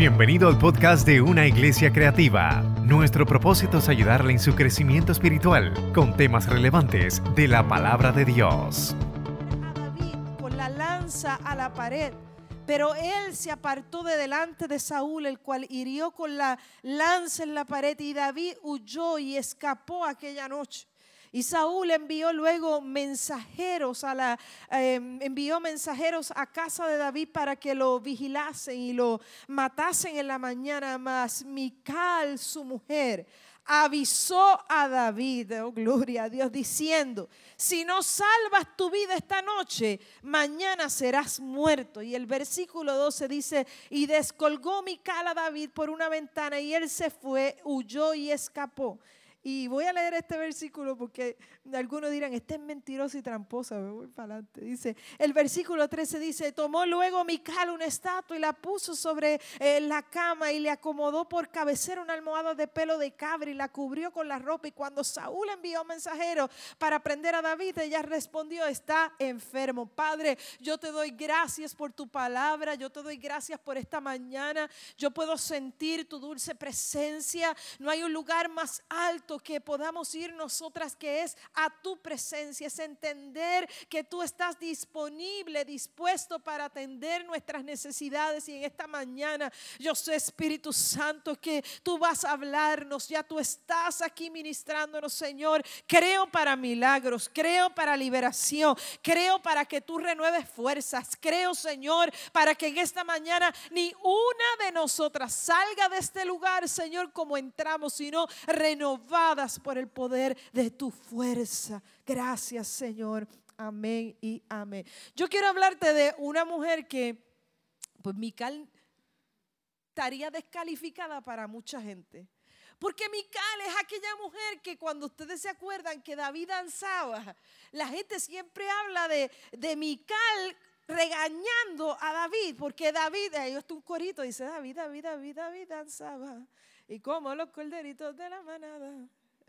Bienvenido al podcast de Una Iglesia Creativa. Nuestro propósito es ayudarle en su crecimiento espiritual con temas relevantes de la palabra de Dios. a David con la lanza a la pared. Pero él se apartó de delante de Saúl, el cual hirió con la lanza en la pared, y David huyó y escapó aquella noche. Y Saúl envió luego mensajeros a la em, envió mensajeros a casa de David para que lo vigilasen y lo matasen en la mañana. Mas Mical, su mujer, avisó a David, oh gloria a Dios, diciendo, si no salvas tu vida esta noche, mañana serás muerto. Y el versículo 12 dice, y descolgó Mical a David por una ventana y él se fue, huyó y escapó. Y voy a leer este versículo porque algunos dirán, este es mentiroso y tramposa, me voy para adelante. Dice, el versículo 13 dice, tomó luego Mical una estatua y la puso sobre eh, la cama y le acomodó por cabecera una almohada de pelo de cabra y la cubrió con la ropa. Y cuando Saúl envió mensajero para prender a David, ella respondió, está enfermo. Padre, yo te doy gracias por tu palabra, yo te doy gracias por esta mañana. Yo puedo sentir tu dulce presencia. No hay un lugar más alto que podamos ir nosotras, que es tu presencia, es entender que tú estás disponible, dispuesto para atender nuestras necesidades. Y en esta mañana yo sé, Espíritu Santo, que tú vas a hablarnos, ya tú estás aquí ministrándonos, Señor. Creo para milagros, creo para liberación, creo para que tú renueves fuerzas, creo, Señor, para que en esta mañana ni una de nosotras salga de este lugar, Señor, como entramos, sino renovar por el poder de tu fuerza. Gracias, Señor. Amén y amén. Yo quiero hablarte de una mujer que, pues, Mical estaría descalificada para mucha gente. Porque Mical es aquella mujer que cuando ustedes se acuerdan que David danzaba, la gente siempre habla de, de Mical regañando a David, porque David, ahí está un corito, dice David, David, David, David danzaba y como los corderitos de la manada.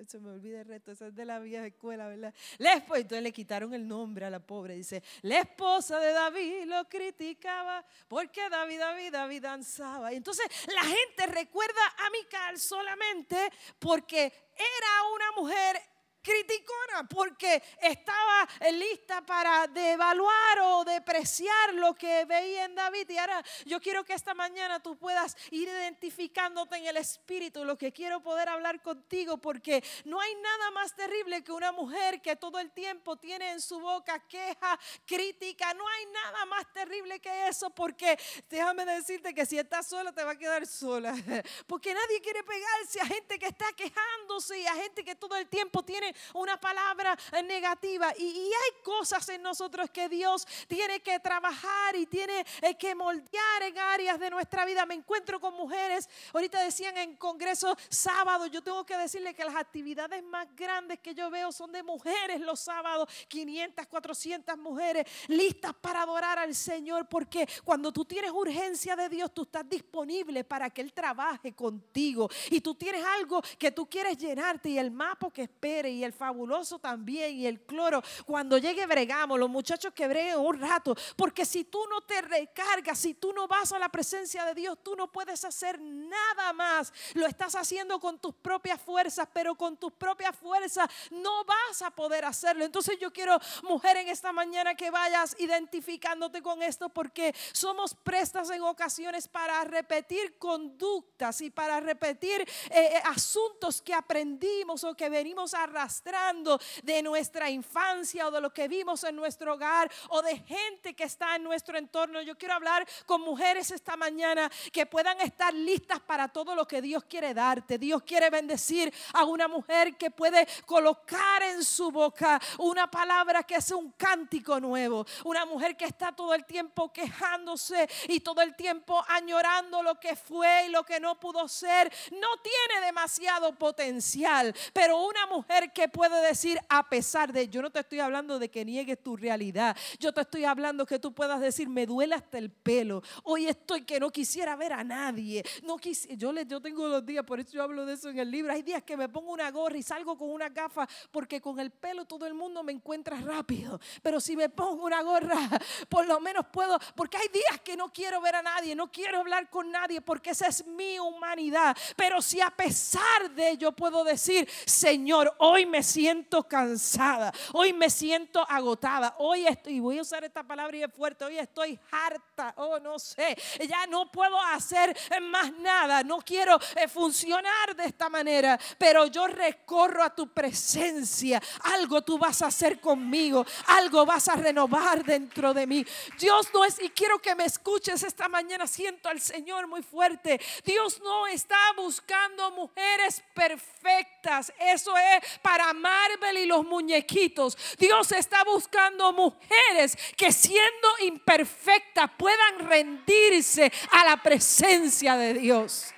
Se me olvida el resto, eso es de la vieja escuela, ¿verdad? La esposa, entonces le quitaron el nombre a la pobre. Dice, la esposa de David lo criticaba porque David, David, David danzaba. Y entonces la gente recuerda a Mical solamente porque era una mujer criticona porque estaba lista para devaluar o depreciar lo que veía en David. Y ahora yo quiero que esta mañana tú puedas ir identificándote en el espíritu, lo que quiero poder hablar contigo, porque no hay nada más terrible que una mujer que todo el tiempo tiene en su boca queja, crítica. No hay nada más terrible que eso, porque déjame decirte que si estás sola te va a quedar sola, porque nadie quiere pegarse a gente que está quejándose y a gente que todo el tiempo tiene una palabra negativa. Y, hay cosas en nosotros que Dios tiene que trabajar y tiene eh, que moldear en áreas de nuestra vida. Me encuentro con mujeres, ahorita decían en Congreso sábado, yo tengo que decirle que las actividades más grandes que yo veo son de mujeres los sábados, 500, 400 mujeres listas para adorar al Señor, porque cuando tú tienes urgencia de Dios, tú estás disponible para que Él trabaje contigo y tú tienes algo que tú quieres llenarte y el mapa que espere y el fabuloso también y el cloro. Cuando llegue bregamos, los muchachos que breguen un rato, porque si tú no te recargas, si tú no vas a la presencia de Dios, tú no puedes hacer nada más. Lo estás haciendo con tus propias fuerzas, pero con tus propias fuerzas no vas a poder hacerlo. Entonces yo quiero, mujer, en esta mañana que vayas identificándote con esto, porque somos prestas en ocasiones para repetir conductas y para repetir eh, eh, asuntos que aprendimos o que venimos arrastrando de nuestra infancia o de lo que vimos en nuestro hogar o de gente que está en nuestro entorno. Yo quiero hablar con mujeres esta mañana que puedan estar listas para todo lo que Dios quiere darte. Dios quiere bendecir a una mujer que puede colocar en su boca una palabra que es un cántico nuevo. Una mujer que está todo el tiempo quejándose y todo el tiempo añorando lo que fue y lo que no pudo ser. No tiene demasiado potencial, pero una mujer que que puede decir a pesar de, yo no te estoy hablando de que niegues tu realidad, yo te estoy hablando que tú puedas decir, me duele hasta el pelo, hoy estoy que no quisiera ver a nadie, no yo, le, yo tengo los días, por eso yo hablo de eso en el libro, hay días que me pongo una gorra y salgo con una gafa porque con el pelo todo el mundo me encuentra rápido, pero si me pongo una gorra, por lo menos puedo, porque hay días que no quiero ver a nadie, no quiero hablar con nadie porque esa es mi humanidad, pero si a pesar de ello puedo decir, Señor, hoy me siento cansada, hoy me siento agotada, hoy estoy, voy a usar esta palabra y es fuerte, hoy estoy harta, oh no sé, ya no puedo hacer más nada, no quiero eh, funcionar de esta manera, pero yo recorro a tu presencia, algo tú vas a hacer conmigo, algo vas a renovar dentro de mí. Dios no es, y quiero que me escuches esta mañana, siento al Señor muy fuerte, Dios no está buscando mujeres perfectas, eso es para Marvel y los muñequitos, Dios está buscando mujeres que siendo imperfectas puedan rendirse a la presencia de Dios.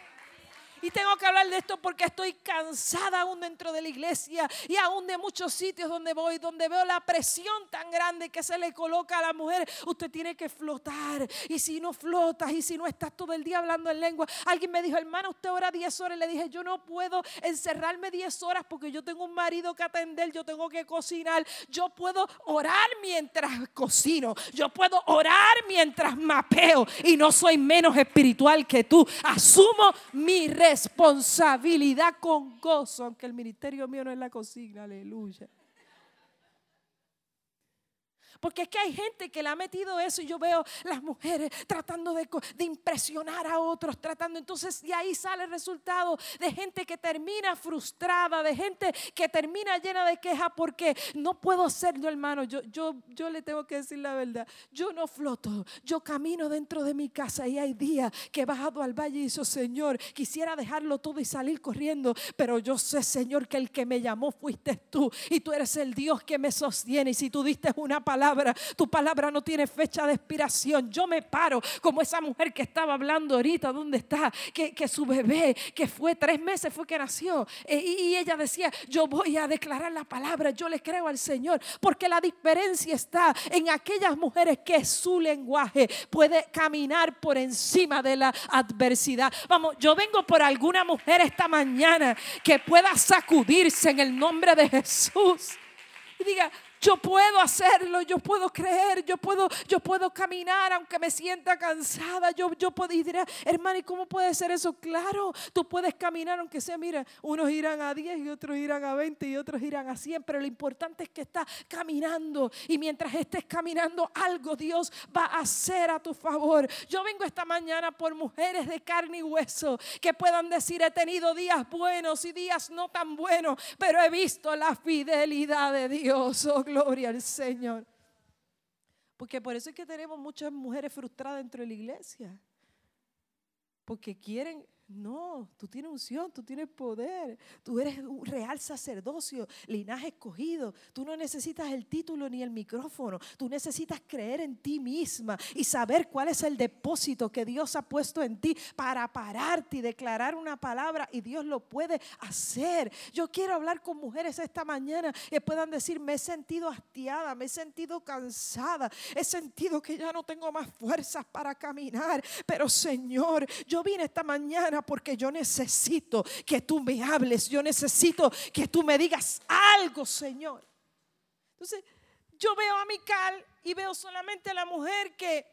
Y tengo que hablar de esto porque estoy cansada aún dentro de la iglesia y aún de muchos sitios donde voy, donde veo la presión tan grande que se le coloca a la mujer. Usted tiene que flotar. Y si no flotas y si no estás todo el día hablando en lengua. Alguien me dijo, hermano, usted ora 10 horas. Le dije, yo no puedo encerrarme 10 horas porque yo tengo un marido que atender, yo tengo que cocinar. Yo puedo orar mientras cocino. Yo puedo orar mientras mapeo. Y no soy menos espiritual que tú. Asumo mi responsabilidad responsabilidad con gozo, aunque el ministerio mío no es la cocina, aleluya. Porque es que hay gente que le ha metido eso y yo veo las mujeres tratando de, impresionar a otros, tratando. Entonces de ahí sale el resultado de gente que termina frustrada, de gente que termina llena de quejas porque no puedo hacerlo, hermano. Yo, yo, yo le tengo que decir la verdad. Yo no floto, yo camino dentro de mi casa y hay días que he bajado al valle y dicho, Señor, quisiera dejarlo todo y salir corriendo, pero yo sé, Señor, que el que me llamó fuiste tú y tú eres el Dios que me sostiene. Y si tú diste una palabra, tu palabra no tiene fecha de expiración. Yo me paro como esa mujer que estaba hablando ahorita, ¿dónde está? Que, que su bebé, que fue tres meses, fue que nació. Eh, y, ella decía, yo voy a declarar la palabra, yo le creo al Señor, porque la diferencia está en aquellas mujeres que su lenguaje puede caminar por encima de la adversidad. Vamos, yo vengo por alguna mujer esta mañana que pueda sacudirse en el nombre de Jesús. Y diga, yo puedo hacerlo, yo puedo creer, yo puedo, yo puedo caminar aunque me sienta cansada. Yo, yo puedo, y dirá, hermano, ¿y cómo puede ser eso? Claro, tú puedes caminar aunque sea, mira, unos irán a 10 y otros irán a 20 y otros irán a 100, pero lo importante es que estás caminando y mientras estés caminando algo Dios va a hacer a tu favor. Yo vengo esta mañana por mujeres de carne y hueso que puedan decir, he tenido días buenos y días no tan buenos, pero he visto la fidelidad de Dios. Oh, Gloria al Señor. Porque por eso es que tenemos muchas mujeres frustradas dentro de la iglesia. Porque quieren no, tú tienes unción, tú tienes poder, tú eres un real sacerdocio, linaje escogido. Tú no necesitas el título ni el micrófono, tú necesitas creer en ti misma y saber cuál es el depósito que Dios ha puesto en ti para pararte y declarar una palabra y Dios lo puede hacer. Yo quiero hablar con mujeres esta mañana que puedan decir, me he sentido hastiada, me he sentido cansada, he sentido que ya no tengo más fuerzas para caminar, pero Señor, yo vine esta mañana porque yo necesito que tú me hables, yo necesito que tú me digas algo, Señor. Entonces, yo veo a Mical y veo solamente a la mujer que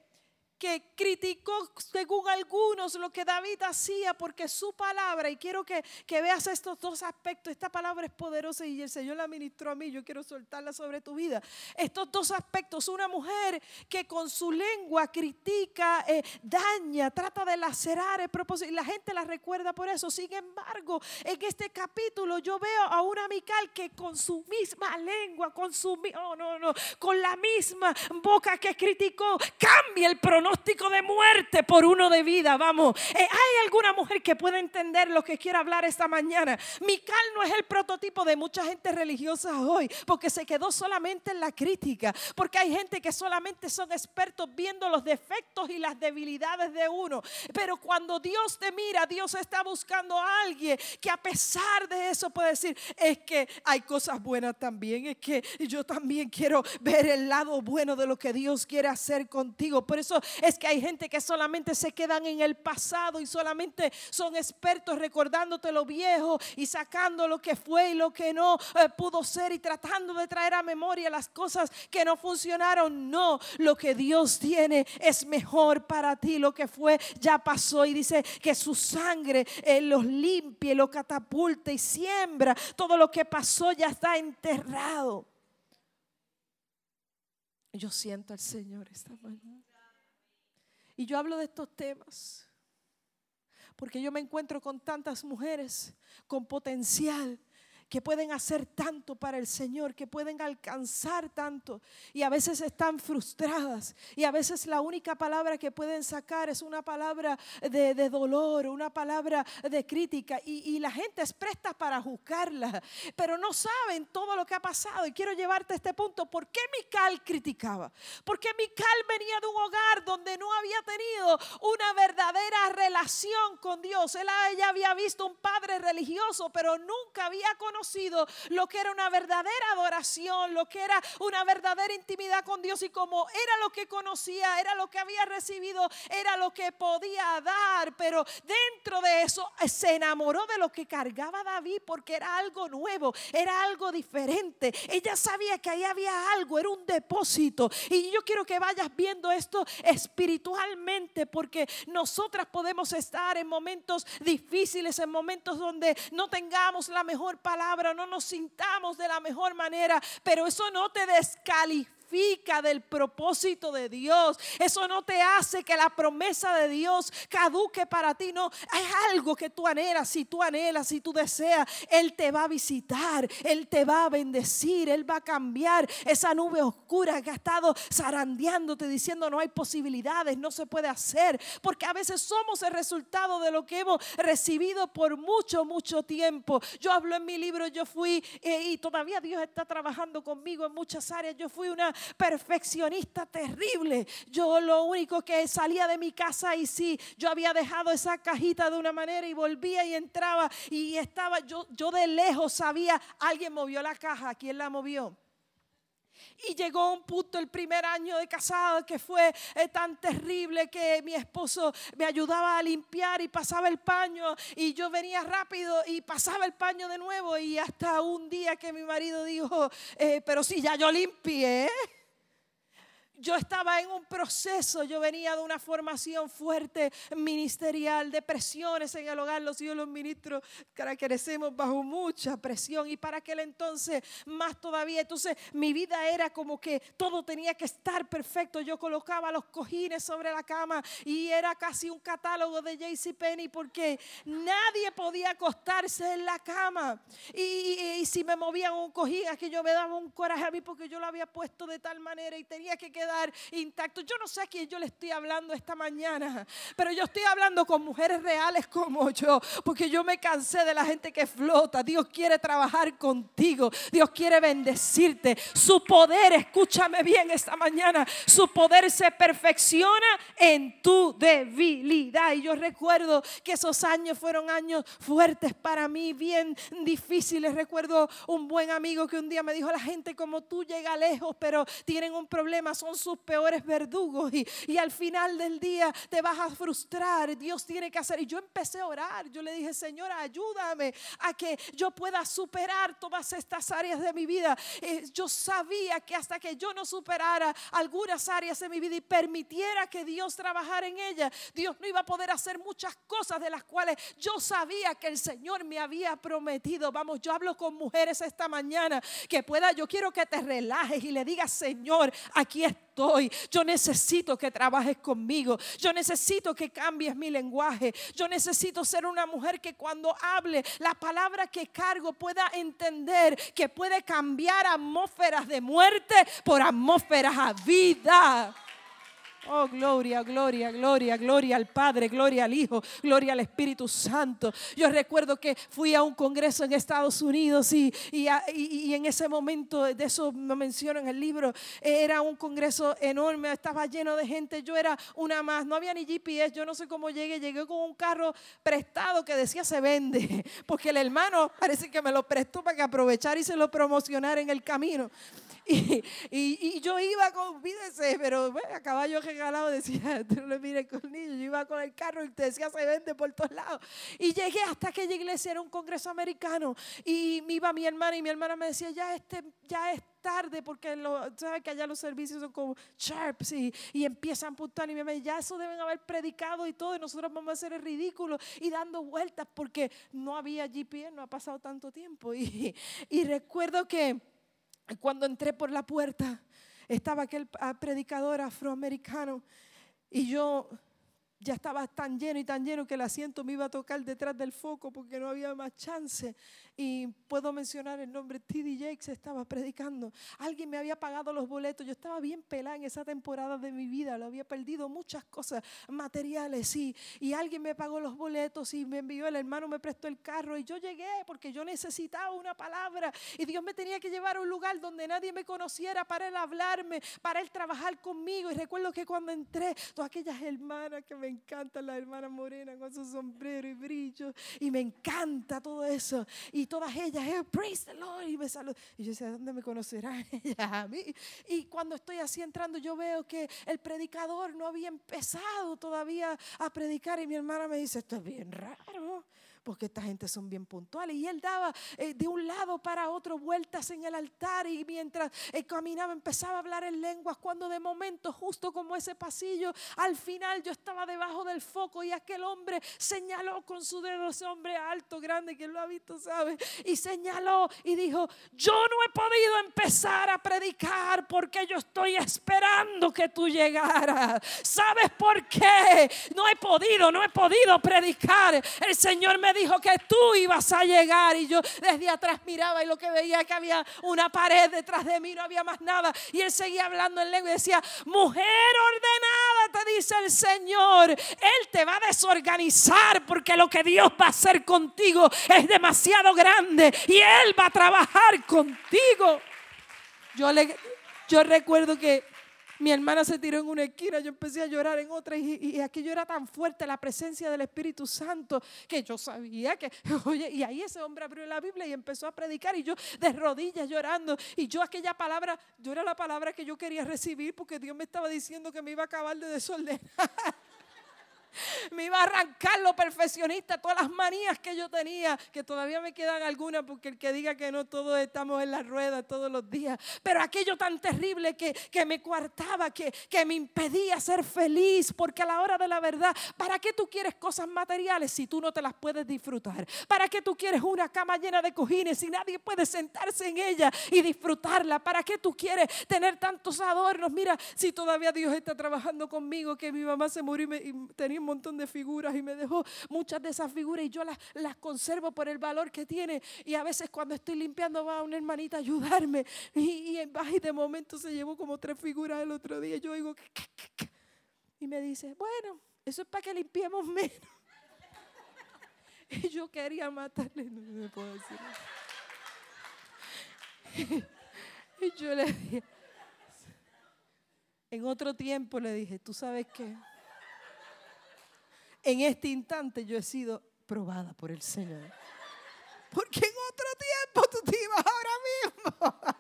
que criticó según algunos lo que David hacía porque su palabra, y quiero que, que, veas estos dos aspectos, esta palabra es poderosa y el Señor la ministró a mí, yo quiero soltarla sobre tu vida. Estos dos aspectos, una mujer que con su lengua critica, eh, daña, trata de lacerar el propósito y la gente la recuerda por eso. Sin embargo, en este capítulo yo veo a una Mical que con su misma lengua, con su, oh, no, no, con la misma boca que criticó, cambia el pronóstico diagnóstico de muerte por uno de vida. Vamos, eh, hay alguna mujer que pueda entender lo que quiero hablar esta mañana. Mical no es el prototipo de mucha gente religiosa hoy, porque se quedó solamente en la crítica, porque hay gente que solamente son expertos viendo los defectos y las debilidades de uno. Pero cuando Dios te mira, Dios está buscando a alguien que a pesar de eso puede decir, es que hay cosas buenas también, es que yo también quiero ver el lado bueno de lo que Dios quiere hacer contigo. Por eso es que hay gente que solamente se quedan en el pasado y solamente son expertos recordándote lo viejo y sacando lo que fue y lo que no eh, pudo ser y tratando de traer a memoria las cosas que no funcionaron. No, lo que Dios tiene es mejor para ti. Lo que fue ya pasó y dice que su sangre eh, los limpie, lo catapulta y siembra. Todo lo que pasó ya está enterrado. Yo siento al Señor esta mañana. Y yo hablo de estos temas porque yo me encuentro con tantas mujeres con potencial que pueden hacer tanto para el Señor, que pueden alcanzar tanto y a veces están frustradas y a veces la única palabra que pueden sacar es una palabra de, dolor, una palabra de crítica y, la gente es presta para juzgarla, pero no saben todo lo que ha pasado y quiero llevarte a este punto. ¿Por qué Mical criticaba? Porque Mical venía de un hogar donde no había tenido una verdadera relación con Dios. Él, ella había visto un padre religioso, pero nunca había conocido lo que era una verdadera adoración, lo que era una verdadera intimidad con Dios y como era lo que conocía, era lo que había recibido, era lo que podía dar, pero dentro de eso eh, se enamoró de lo que cargaba David porque era algo nuevo, era algo diferente. Ella sabía que ahí había algo, era un depósito. Y yo quiero que vayas viendo esto espiritualmente porque nosotras podemos estar en momentos difíciles, en momentos donde no tengamos la mejor palabra no nos sintamos de la mejor manera, pero eso no te descalifica del propósito de Dios. Eso no te hace que la promesa de Dios caduque para ti. No, hay algo que tú anhelas. Si tú anhelas, si tú deseas, Él te va a visitar. Él te va a bendecir. Él va a cambiar esa nube oscura que ha estado zarandeándote diciendo no hay posibilidades, no se puede hacer. Porque a veces somos el resultado de lo que hemos recibido por mucho, mucho tiempo. Yo hablo en mi libro, yo fui eh, y todavía Dios está trabajando conmigo en muchas áreas. Yo fui una perfeccionista terrible. Yo lo único que salía de mi casa y sí, yo había dejado esa cajita de una manera y volvía y entraba y estaba, yo, yo de lejos sabía, alguien movió la caja, ¿quién la movió? Y llegó un punto el primer año de casado que fue eh, tan terrible que mi esposo me ayudaba a limpiar y pasaba el paño y yo venía rápido y pasaba el paño de nuevo y hasta un día que mi marido dijo, eh, pero si ya yo limpié yo estaba en un proceso, yo venía de una formación fuerte ministerial, de presiones en el hogar, los hijos los ministros crecemos bajo mucha presión. Y para aquel entonces más todavía, entonces mi vida era como que todo tenía que estar perfecto, yo colocaba los cojines sobre la cama y era casi un catálogo de JC Penny porque nadie podía acostarse en la cama. Y, si me movían un cojín, es que yo me daba un coraje a mí porque yo lo había puesto de tal manera y tenía que quedar intacto. Yo no sé a quién yo le estoy hablando esta mañana, pero yo estoy hablando con mujeres reales como yo, porque yo me cansé de la gente que flota. Dios quiere trabajar contigo, Dios quiere bendecirte. Su poder, escúchame bien esta mañana, su poder se perfecciona en tu debilidad. Y yo recuerdo que esos años fueron años fuertes para mí, bien difíciles. Recuerdo un buen amigo que un día me dijo, la gente como tú llega lejos, pero tienen un problema, son sus peores verdugos y, y al final del día te vas a frustrar. Dios tiene que hacer. Y yo empecé a orar. Yo le dije, Señor, ayúdame a que yo pueda superar todas estas áreas de mi vida. Eh, yo sabía que hasta que yo no superara algunas áreas de mi vida y permitiera que Dios trabajara en ella, Dios no iba a poder hacer muchas cosas de las cuales yo sabía que el Señor me había prometido. Vamos, yo hablo con mujeres esta mañana que pueda, yo quiero que te relajes y le digas, Señor, aquí estoy yo necesito que trabajes conmigo. Yo necesito que cambies mi lenguaje. Yo necesito ser una mujer que cuando hable la palabra que cargo pueda entender que puede cambiar atmósferas de muerte por atmósferas a vida. Oh, gloria, gloria, gloria, gloria al Padre, gloria al Hijo, gloria al Espíritu Santo. Yo recuerdo que fui a un congreso en Estados Unidos y, y, en ese momento, de eso me menciono en el libro, era un congreso enorme, estaba lleno de gente, yo era una más, no había ni GPS, yo no sé cómo llegué, llegué con un carro prestado que decía se vende, porque el hermano parece que me lo prestó para que aprovechar y se lo promocionara en el camino. Y, yo iba con, pero bueno, a caballo regalado decía, tú le mires niños, yo iba con el carro y te decía se vende por todos lados. Y llegué hasta aquella iglesia, era un congreso americano, y iba mi hermana y mi hermana me decía, ya, este, ya es tarde porque lo, sabes que allá los servicios son como sharps y, y empiezan puntual y me dice, ya eso deben haber predicado y todo y nosotros vamos a hacer el ridículo y dando vueltas porque no había GPS, no ha pasado tanto tiempo. Y, y recuerdo que cuando entré por la puerta, estaba aquel ah, predicador afroamericano y yo ya estaba tan lleno y tan lleno que el asiento me iba a tocar detrás del foco porque no había más chance. Y puedo mencionar el nombre, T.D. Jakes estaba predicando. Alguien me había pagado los boletos. Yo estaba bien pelada en esa temporada de mi vida. Lo había perdido muchas cosas materiales. Y, y alguien me pagó los boletos y me envió, el hermano me prestó el carro. Y yo llegué porque yo necesitaba una palabra. Y Dios me tenía que llevar a un lugar donde nadie me conociera para él hablarme, para él trabajar conmigo. Y recuerdo que cuando entré, todas aquellas hermanas que me encantan, la hermana morena con su sombrero y brillo. Y me encanta todo eso. Y todas ellas, eh, praise the Lord, y me saludan. Y yo decía, ¿dónde me conocerán ellas a mí? Y cuando estoy así entrando, yo veo que el predicador no había empezado todavía a predicar y mi hermana me dice, esto es bien raro porque esta gente son bien puntuales. Y él daba eh, de un lado para otro vueltas en el altar y mientras eh, caminaba empezaba a hablar en lenguas cuando de momento, justo como ese pasillo, al final yo estaba debajo del foco y aquel hombre señaló con su dedo, ese hombre alto, grande, que lo ha visto, ¿sabe? Y señaló y dijo, yo no he podido empezar a predicar porque yo estoy esperando que tú llegaras. ¿Sabes por qué? No he podido, no he podido predicar. El Señor me dijo que tú ibas a llegar y yo desde atrás miraba y lo que veía que había una pared detrás de mí, no había más nada. Y él seguía hablando en lengua y decía, mujer ordenada, te dice el Señor, Él te va a desorganizar porque lo que Dios va a hacer contigo es demasiado grande y Él va a trabajar contigo. Yo, le, yo recuerdo que mi hermana se tiró en una esquina, yo empecé a llorar en otra y, y aquello era tan fuerte la presencia del Espíritu Santo que yo sabía que, oye, y ahí ese hombre abrió la Biblia y empezó a predicar y yo de rodillas llorando y yo aquella palabra, yo era la palabra que yo quería recibir porque Dios me estaba diciendo que me iba a acabar de desordenar. me iba a arrancar lo perfeccionista, todas las manías que yo tenía, que todavía me quedan algunas, porque el que diga que no, todos estamos en la rueda todos los días. Pero aquello tan terrible que, que me coartaba, que, que me impedía ser feliz, porque a la hora de la verdad, ¿para qué tú quieres cosas materiales si tú no te las puedes disfrutar? ¿Para qué tú quieres una cama llena de cojines si nadie puede sentarse en ella y disfrutarla? ¿Para qué tú quieres tener tantos adornos? Mira, si todavía Dios está trabajando conmigo, que mi mamá se murió y, y tenía un montón de figuras y me dejó muchas de esas figuras y yo las, las conservo por el valor que tiene. Y a veces cuando estoy limpiando va una hermanita a ayudarme y, y, de momento se llevó como tres figuras el otro día. Yo digo, y me dice, bueno, eso es para que limpiemos menos. Y yo quería matarle, no me puedo decir. Y yo le dije, en otro tiempo le dije, ¿tú sabes qué? En este instante yo he sido probada por el Señor. Porque en otro tiempo tú te ibas ahora mismo.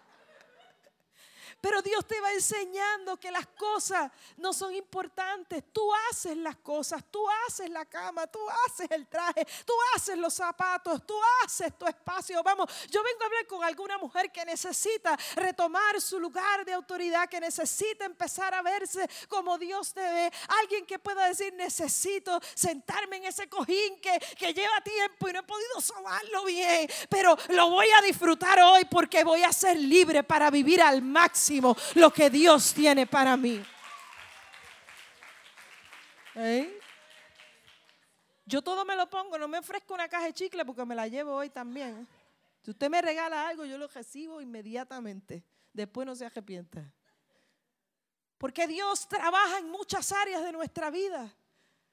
Pero Dios te va enseñando que las cosas no son importantes. Tú haces las cosas, tú haces la cama, tú haces el traje, tú haces los zapatos, tú haces tu espacio. Vamos, yo vengo a hablar con alguna mujer que necesita retomar su lugar de autoridad, que necesita empezar a verse como Dios te ve. Alguien que pueda decir, necesito sentarme en ese cojín que, lleva tiempo y no he podido sobarlo bien, pero lo voy a disfrutar hoy porque voy a ser libre para vivir al máximo lo que Dios tiene para mí. ¿Eh? Yo todo me lo pongo, no me ofrezco una caja de chicle porque me la llevo hoy también. Si usted me regala algo, yo lo recibo inmediatamente. Después no se arrepienta. Porque Dios trabaja en muchas áreas de nuestra vida.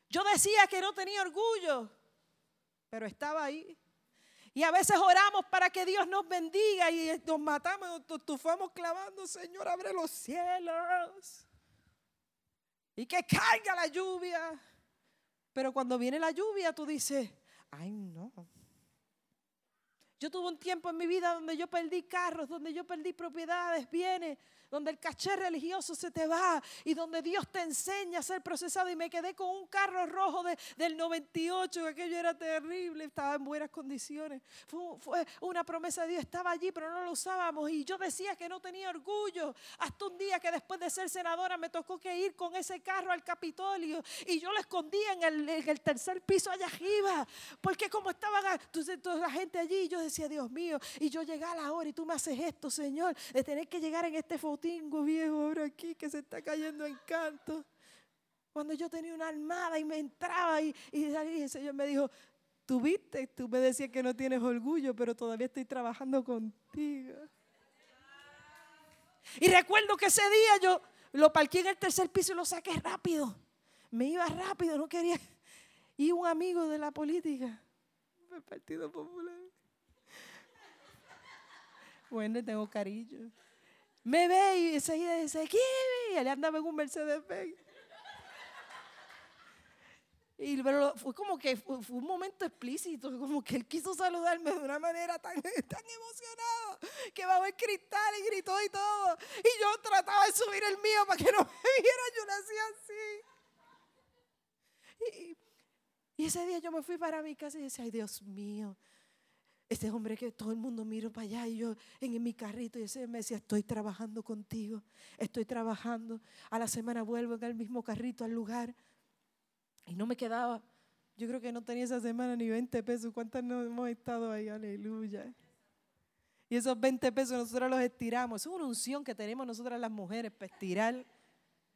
Yo decía que no tenía orgullo, pero estaba ahí. Y a veces oramos para que Dios nos bendiga y nos matamos, nos estufamos clavando, Señor, abre los cielos. Y que caiga la lluvia. Pero cuando viene la lluvia, tú dices, ay no. Yo tuve un tiempo en mi vida donde yo perdí carros, donde yo perdí propiedades, bienes, donde el caché religioso se te va y donde Dios te enseña a ser procesado. Y me quedé con un carro rojo del 98, que aquello era terrible, estaba en buenas condiciones. Fue, una promesa de Dios, estaba allí, pero no lo usábamos. Y yo decía que no tenía orgullo. Hasta un día que después de ser senadora me tocó que ir con ese carro al Capitolio y yo lo escondía en el, tercer piso allá arriba, porque como estaban entonces, toda la gente allí, yo decía, Dios mío, y yo llegué a la hora y tú me haces esto, Señor, de tener que llegar en este tengo viejo ahora aquí que se está cayendo en canto. Cuando yo tenía una armada y me entraba y, y, el Señor me dijo, tú viste, tú me decías que no tienes orgullo, pero todavía estoy trabajando contigo. Y recuerdo que ese día yo lo parqué en el tercer piso y lo saqué rápido. Me iba rápido, no quería. Y un amigo de la política, del Partido Popular. Bueno, tengo cariño me ve y enseguida dice, Kiwi, y él andaba en un Mercedes Benz. Y pero fue como que fue, un momento explícito, como que él quiso saludarme de una manera tan, tan emocionada que a ver cristal y gritó y todo. Y yo trataba de subir el mío para que no me viera, yo lo hacía así. Y, y ese día yo me fui para mi casa y decía, ay Dios mío, este hombre que todo el mundo miro para allá y yo en, mi carrito y ese me decía, estoy trabajando contigo, estoy trabajando. A la semana vuelvo en el mismo carrito al lugar. Y no me quedaba, yo creo que no tenía esa semana ni 20 pesos. ¿Cuántas no hemos estado ahí? Aleluya. Y esos 20 pesos nosotros los estiramos. Es una unción que tenemos nosotras las mujeres para estirar.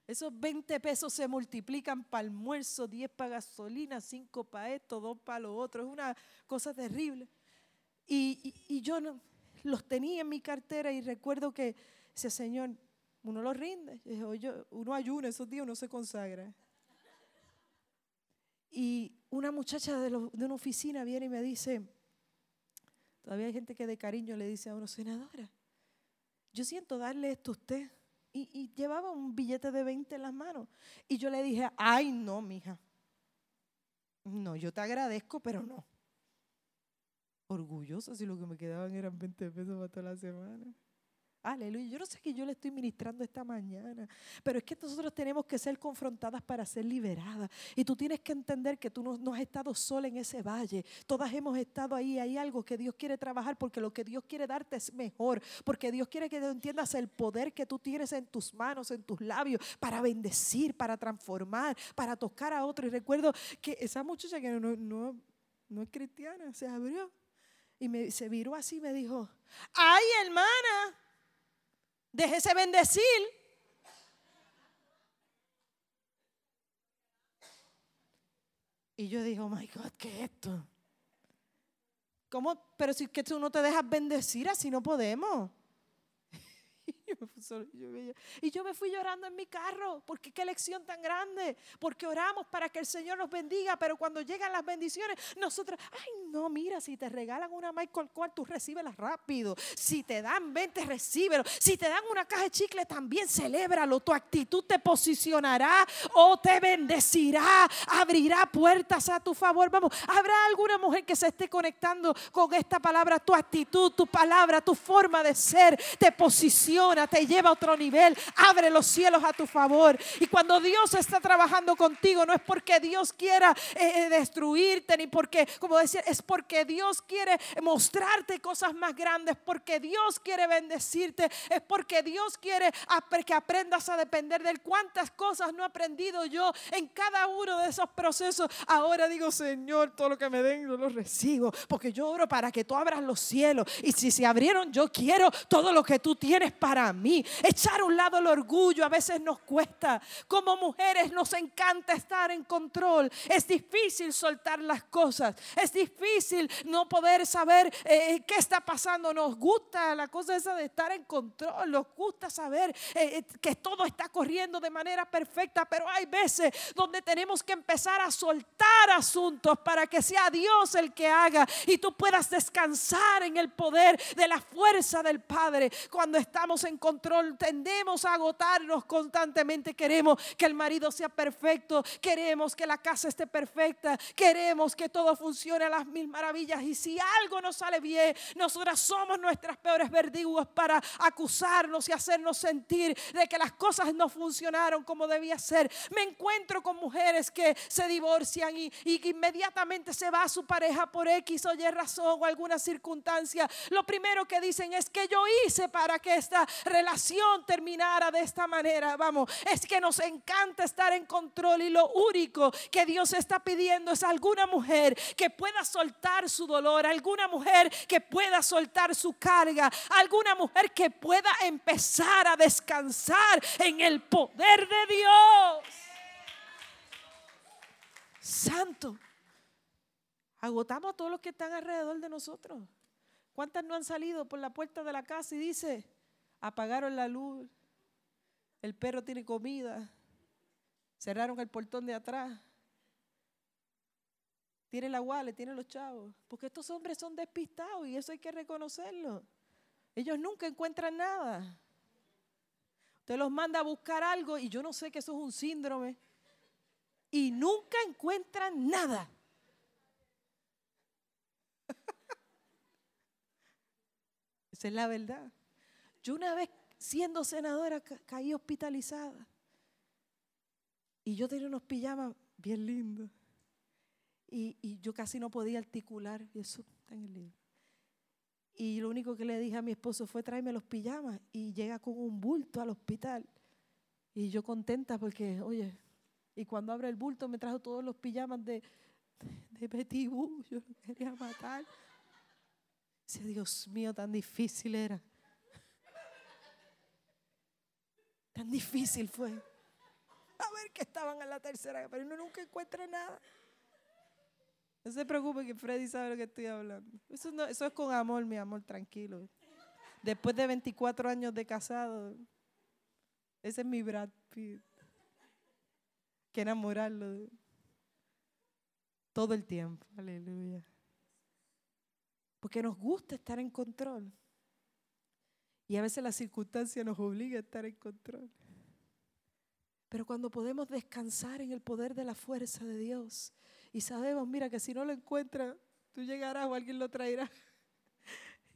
Esos 20 pesos se multiplican para almuerzo, 10 para gasolina, 5 para esto, 2 para lo otro. Es una cosa terrible. Y, yo no, los tenía en mi cartera y recuerdo que ese Señor, uno los rinde. uno ayuna, esos días uno se consagra. Y una muchacha de, una oficina viene y me dice, todavía hay gente que de cariño le dice a uno, senadora, yo siento darle esto a usted. Y, y, llevaba un billete de 20 en las manos. Y yo le dije, ay, no, mija. No, yo te agradezco, pero no orgullosa si lo que me quedaban eran 20 pesos para toda la semana. Aleluya. Yo no sé que yo le estoy ministrando esta mañana, pero es que nosotros tenemos que ser confrontadas para ser liberadas. Y tú tienes que entender que tú no, has estado sola en ese valle. Todas hemos estado ahí. Hay algo que Dios quiere trabajar porque lo que Dios quiere darte es mejor. Porque Dios quiere que tú entiendas el poder que tú tienes en tus manos, en tus labios, para bendecir, para transformar, para tocar a otro. Y recuerdo que esa muchacha que no, es cristiana se abrió y me, se viró así y me dijo, ay hermana, déjese bendecir. Y yo dije, oh my God, ¿qué es esto? ¿Cómo? Pero si es que tú no te dejas bendecir, así no podemos. Y yo me fui llorando en mi carro, porque qué lección tan grande, porque oramos para que el Señor nos bendiga, pero cuando llegan las bendiciones, nosotros, ay no, mira, si te regalan una Michael cual tú recíbela rápido, si te dan 20, recíbelo, si te dan una caja de chicle, también celébralo, tu actitud te posicionará o te bendecirá, abrirá puertas a tu favor. Vamos, habrá alguna mujer que se esté conectando con esta palabra, tu actitud, tu palabra, tu forma de ser, te posiciona te lleva a otro nivel, abre los cielos a tu favor. Y cuando Dios está trabajando contigo, no es porque Dios quiera eh, eh, destruirte, ni porque, como decía, es porque Dios quiere mostrarte cosas más grandes, porque Dios quiere bendecirte, es porque Dios quiere que aprendas a depender de Él. ¿Cuántas cosas no he aprendido yo en cada uno de esos procesos? Ahora digo, Señor, todo lo que me den, yo lo recibo, porque yo oro para que tú abras los cielos. Y si se abrieron, yo quiero todo lo que tú tienes para mí. Echar a un lado el orgullo a veces nos cuesta. Como mujeres nos encanta estar en control. Es difícil soltar las cosas. Es difícil no poder saber eh, qué está pasando. Nos gusta la cosa esa de estar en control. Nos gusta saber eh, eh, que todo está corriendo de manera perfecta. Pero hay veces donde tenemos que empezar a soltar asuntos para que sea Dios el que haga y tú puedas descansar en el poder de la fuerza del Padre. Cuando estamos en control tendemos a agotarnos constantemente. Queremos que el marido sea perfecto, queremos que la casa esté perfecta, queremos que todo funcione a las mil maravillas. Y si algo no sale bien, nosotras somos nuestras peores verdugos para acusarnos y hacernos sentir de que las cosas no funcionaron como debía ser. Me encuentro con mujeres que se divorcian y, y inmediatamente se va a su pareja por X o Y razón o alguna circunstancia. Lo primero que dicen es que yo hice para que esta relación terminara de esta manera. Vamos, es que nos encanta estar en control y lo único que Dios está pidiendo es alguna mujer que pueda soltar su dolor, alguna mujer que pueda soltar su carga, alguna mujer que pueda empezar a descansar en el poder de Dios. Santo. Agotamos a todos los que están alrededor de nosotros. ¿Cuántas no han salido por la puerta de la casa y dice, apagaron la luz, el perro tiene comida, cerraron el portón de atrás, tiene la wallet, tiene los chavos? Porque estos hombres son despistados y eso hay que reconocerlo. Ellos nunca encuentran nada. Usted los manda a buscar algo y yo no sé que eso es un síndrome. Y nunca encuentran nada. Esa es la verdad. Yo una vez siendo senadora caí hospitalizada. Y yo tenía unos pijamas bien lindos. Y, yo casi no podía articular. Y eso está en el libro. Y lo único que le dije a mi esposo fue tráeme los pijamas. Y llega con un bulto al hospital. Y yo contenta porque, oye, y cuando abre el bulto me trajo todos los pijamas de, de. Yo lo quería matar. Dice, Dios mío, tan difícil era. Tan difícil fue. A ver que estaban en la tercera, pero uno nunca encuentra nada. No se preocupe que Freddy sabe lo que estoy hablando. Eso, eso es con amor, mi amor, tranquilo. Después de 24 años de casado, ese es mi Brad Pitt. Que enamorarlo todo el tiempo. Aleluya. Porque nos gusta estar en control. Y a veces la circunstancia nos obliga a estar en control. Pero cuando podemos descansar en el poder de la fuerza de Dios y sabemos, mira, que si no lo encuentra, tú llegarás o alguien lo traerá.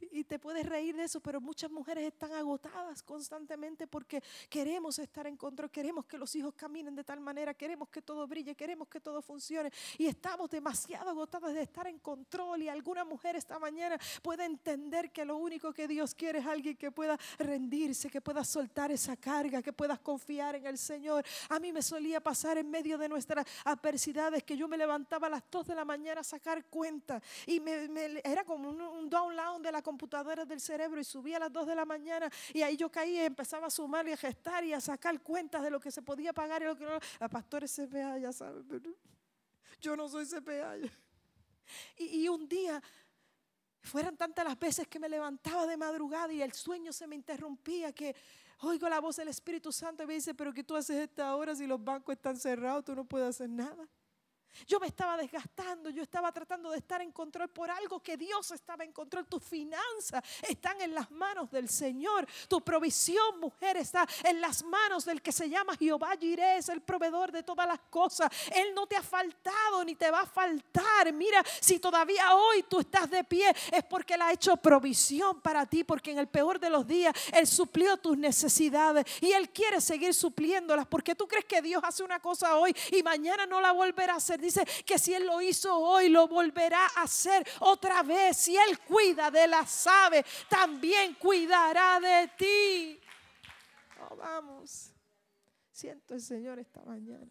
Y te puedes reír de eso, pero muchas mujeres están agotadas constantemente porque queremos estar en control, queremos que los hijos caminen de tal manera, queremos que todo brille, queremos que todo funcione. Y estamos demasiado agotadas de estar en control. Y alguna mujer esta mañana puede entender que lo único que Dios quiere es alguien que pueda rendirse, que pueda soltar esa carga, que puedas confiar en el Señor. A mí me solía pasar en medio de nuestras adversidades que yo me levantaba a las 2 de la mañana a sacar cuenta y me, era como un, un download de la computadoras del cerebro y subía a las 2 de la mañana y ahí yo caía y empezaba a sumar y a gestar y a sacar cuentas de lo que se podía pagar y lo que no. La pastora es CPA, ya saben, pero yo no soy CPA. Y, y un día fueran tantas las veces que me levantaba de madrugada y el sueño se me interrumpía que oigo la voz del Espíritu Santo y me dice, pero ¿qué tú haces esta hora si los bancos están cerrados? Tú no puedes hacer nada. Yo me estaba desgastando, yo estaba tratando de estar en control por algo que Dios estaba en control. Tus finanzas están en las manos del Señor. Tu provisión, mujer, está en las manos del que se llama Jehová Jireh, es el proveedor de todas las cosas. Él no te ha faltado ni te va a faltar. Mira, si todavía hoy tú estás de pie, es porque Él ha hecho provisión para ti, porque en el peor de los días Él suplió tus necesidades y Él quiere seguir supliéndolas, porque tú crees que Dios hace una cosa hoy y mañana no la volverá a hacer dice que si Él lo hizo hoy, lo volverá a hacer otra vez. Si Él cuida de las aves, también cuidará de ti. Oh, vamos. Siento el Señor esta mañana.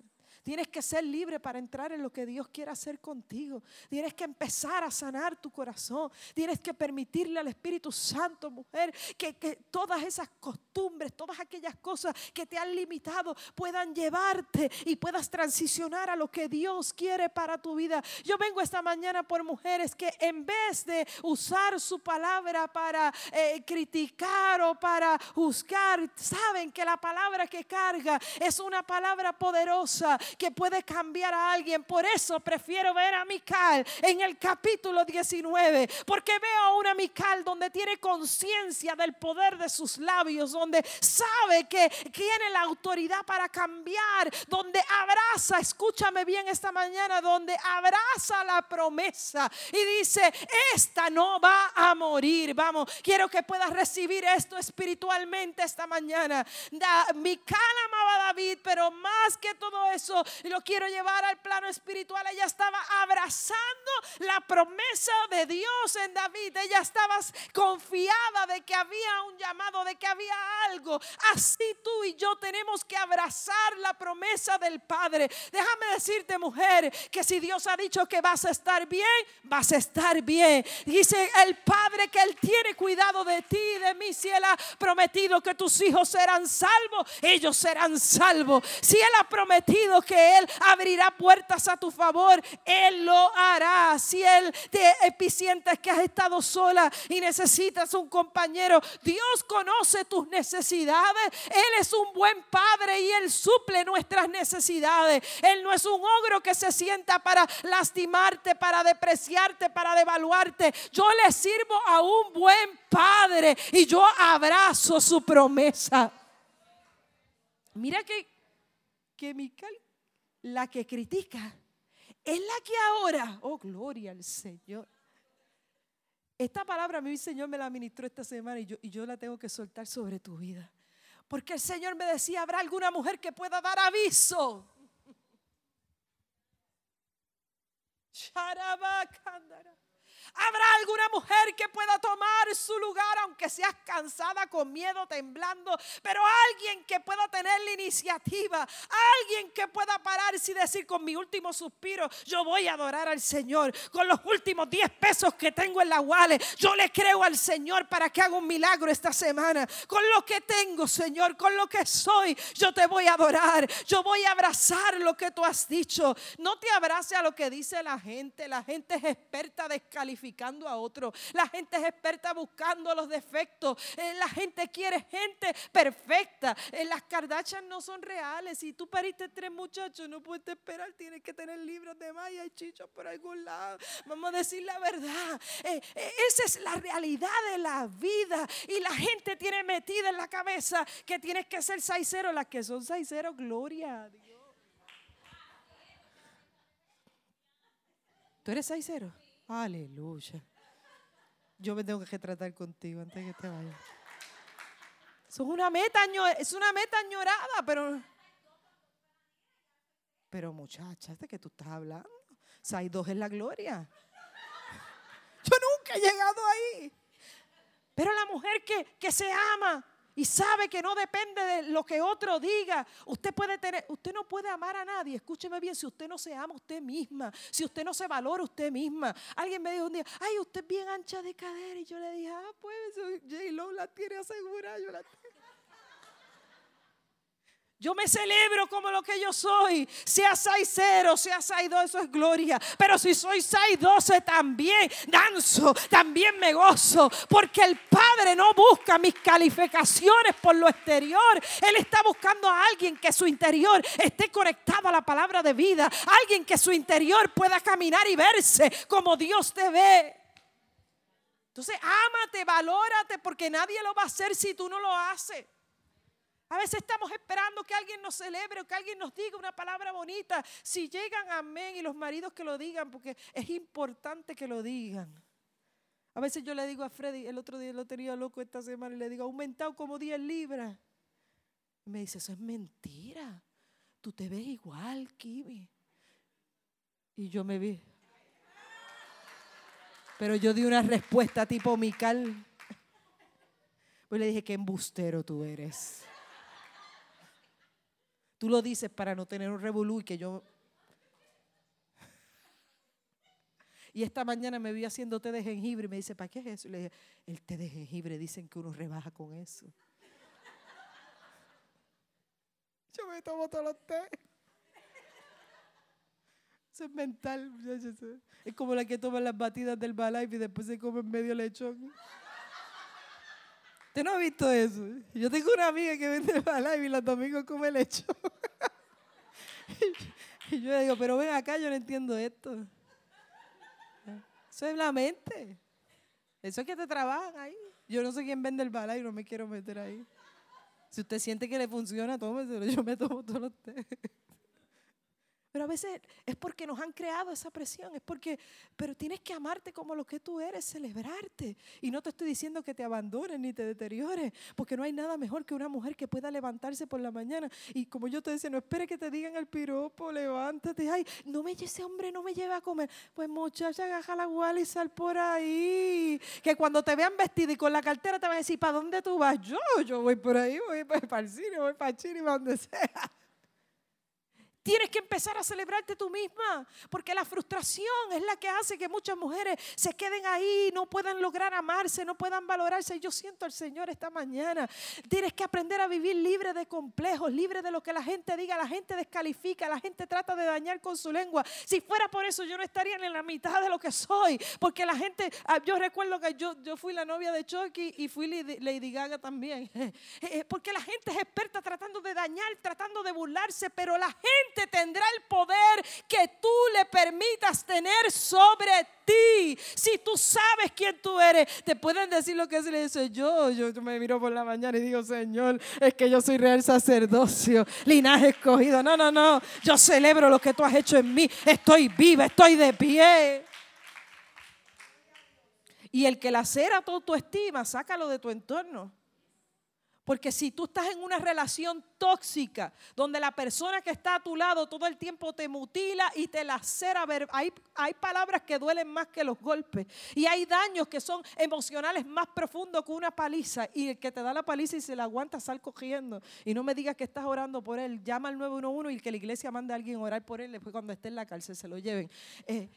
Tienes que ser libre para entrar en lo que Dios quiere hacer contigo. Tienes que empezar a sanar tu corazón. Tienes que permitirle al Espíritu Santo, mujer, que, que todas esas costumbres, todas aquellas cosas que te han limitado puedan llevarte y puedas transicionar a lo que Dios quiere para tu vida. Yo vengo esta mañana por mujeres que en vez de usar su palabra para eh, criticar o para juzgar, saben que la palabra que carga es una palabra poderosa que puede cambiar a alguien. Por eso prefiero ver a Mical en el capítulo 19, porque veo a una Mical donde tiene conciencia del poder de sus labios, donde sabe que tiene la autoridad para cambiar, donde abraza, escúchame bien esta mañana, donde abraza la promesa y dice, esta no va a morir. Vamos, quiero que puedas recibir esto espiritualmente esta mañana. Da, Mical amaba a David, pero más que todo eso, lo quiero llevar al plano espiritual. Ella estaba abrazando la promesa de Dios en David. Ella estaba confiada de que había un llamado, de que había algo. Así tú y yo tenemos que abrazar la promesa del Padre. Déjame decirte, mujer, que si Dios ha dicho que vas a estar bien, vas a estar bien. Dice el Padre que Él tiene cuidado de ti y de mí. Si Él ha prometido que tus hijos serán salvos, ellos serán salvos. Si Él ha prometido que Él abrirá puertas a tu favor, Él lo hará. Si Él te eficiente que has estado sola y necesitas un compañero, Dios conoce tus necesidades. Él es un buen Padre y Él suple nuestras necesidades. Él no es un ogro que se sienta para lastimarte, para despreciarte, para devaluarte. Yo le sirvo a un buen Padre y yo abrazo su promesa. Mira que, que Mical, la que critica, es la que ahora, oh gloria al Señor. Esta palabra mi Señor me la ministró esta semana y yo, y yo la tengo que soltar sobre tu vida. Porque el Señor me decía, ¿habrá alguna mujer que pueda dar aviso? ¿Habrá alguna mujer que pueda tomar su lugar aunque seas cansada, con miedo, temblando? Pero alguien que pueda tener la iniciativa, alguien que pueda pararse y decir con mi último suspiro, yo voy a adorar al Señor. Con los últimos 10 pesos que tengo en la wallet, yo le creo al Señor para que haga un milagro esta semana. Con lo que tengo, Señor, con lo que soy, yo te voy a adorar. Yo voy a abrazar lo que tú has dicho. No te abrace a lo que dice la gente. La gente es experta descalificada a otro. La gente es experta buscando los defectos. Eh, la gente quiere gente perfecta. Eh, las Kardashian no son reales. Si tú pariste tres muchachos, no puedes esperar. Tienes que tener libros de maya y chichos por algún lado. Vamos a decir la verdad. Eh, esa es la realidad de la vida. Y la gente tiene metida en la cabeza que tienes que ser saicero. Las que son saiceros, gloria a Dios. ¿Tú eres saicero? Aleluya. Yo me tengo que retratar contigo antes de que te vayas. es una meta, es una meta añorada, pero. Pero muchacha, ¿de qué tú estás hablando? hay dos en la gloria. Yo nunca he llegado ahí. Pero la mujer que, que se ama, y sabe que no depende de lo que otro diga. Usted puede tener, usted no puede amar a nadie. Escúcheme bien, si usted no se ama usted misma, si usted no se valora usted misma. Alguien me dijo un día, ay, usted es bien ancha de cadera. Y yo le dije, ah, pues J. Lo la tiene asegurada, yo la tengo. Yo me celebro como lo que yo soy. Sea 6-0, sea 6-2, eso es gloria. Pero si soy 6-12 también danzo, también me gozo. Porque el Padre no busca mis calificaciones por lo exterior. Él está buscando a alguien que su interior esté conectado a la palabra de vida. Alguien que su interior pueda caminar y verse como Dios te ve. Entonces, ámate, valórate, porque nadie lo va a hacer si tú no lo haces. A veces estamos esperando que alguien nos celebre o que alguien nos diga una palabra bonita. Si llegan, amén, y los maridos que lo digan, porque es importante que lo digan. A veces yo le digo a Freddy, el otro día lo tenía loco esta semana, y le digo, aumentado como 10 libras. Y me dice, eso es mentira. Tú te ves igual, Kiwi. Y yo me vi. Pero yo di una respuesta tipo Mical. Pues le dije, qué embustero tú eres. Tú lo dices para no tener un revolú y que yo... Y esta mañana me vi haciendo té de jengibre y me dice, ¿para qué es eso? Y le dije, el té de jengibre dicen que uno rebaja con eso. Yo me tomo todos los té. Eso es mental. Es como la que toma las batidas del Balife y después se come medio lechón. ¿Usted no ha visto eso? Yo tengo una amiga que vende Balife y los domingos come lechón. Y yo digo, pero ven acá, yo no entiendo esto. Eso es la mente. Eso es que te trabajan ahí. Yo no sé quién vende el Balife y no me quiero meter ahí. Si usted siente que le funciona, tómeselo. Yo me tomo todos los. Pero a veces es porque nos han creado esa presión, es porque, pero tienes que amarte como lo que tú eres, celebrarte. Y no te estoy diciendo que te abandones ni te deteriores, porque no hay nada mejor que una mujer que pueda levantarse por la mañana. Y como yo te decía, no espere que te digan el piropo, levántate, ay, no me ese hombre no me lleva a comer. Pues muchacha, agaja la guala y sal por ahí. Que cuando te vean vestida y con la cartera te van a decir, ¿para dónde tú vas? Yo, yo voy por ahí, voy para el cine, voy para Chile, para donde sea. Tienes que empezar a celebrarte tú misma, porque la frustración es la que hace que muchas mujeres se queden ahí, no puedan lograr amarse, no puedan valorarse. Yo siento al Señor esta mañana. Tienes que aprender a vivir libre de complejos, libre de lo que la gente diga, la gente descalifica, la gente trata de dañar con su lengua. Si fuera por eso, yo no estaría en la mitad de lo que soy, porque la gente, ah, yo recuerdo que yo, yo fui la novia de Chucky y fui Lady Gaga también, eh, porque la gente es experta tratando de dañar, tratando de burlarse, pero la gente tendrá el poder que tú le permitas tener sobre ti. Si tú sabes quién tú eres, te pueden decir lo que es. le dice yo, yo, me miro por la mañana y digo, Señor, es que yo soy real sacerdocio, linaje escogido. No, no, no. Yo celebro lo que tú has hecho en mí. Estoy viva, estoy de pie. Y el que lacera tu estima, sácalo de tu entorno. Porque si tú estás en una relación tóxica, donde la persona que está a tu lado todo el tiempo te mutila y te lacera, hay, hay palabras que duelen más que los golpes. Y hay daños que son emocionales más profundos que una paliza. Y el que te da la paliza y se la aguanta, sal cogiendo. Y no me digas que estás orando por él. Llama al 911 y que la iglesia mande a alguien a orar por él. Después cuando esté en la cárcel se lo lleven. Eh,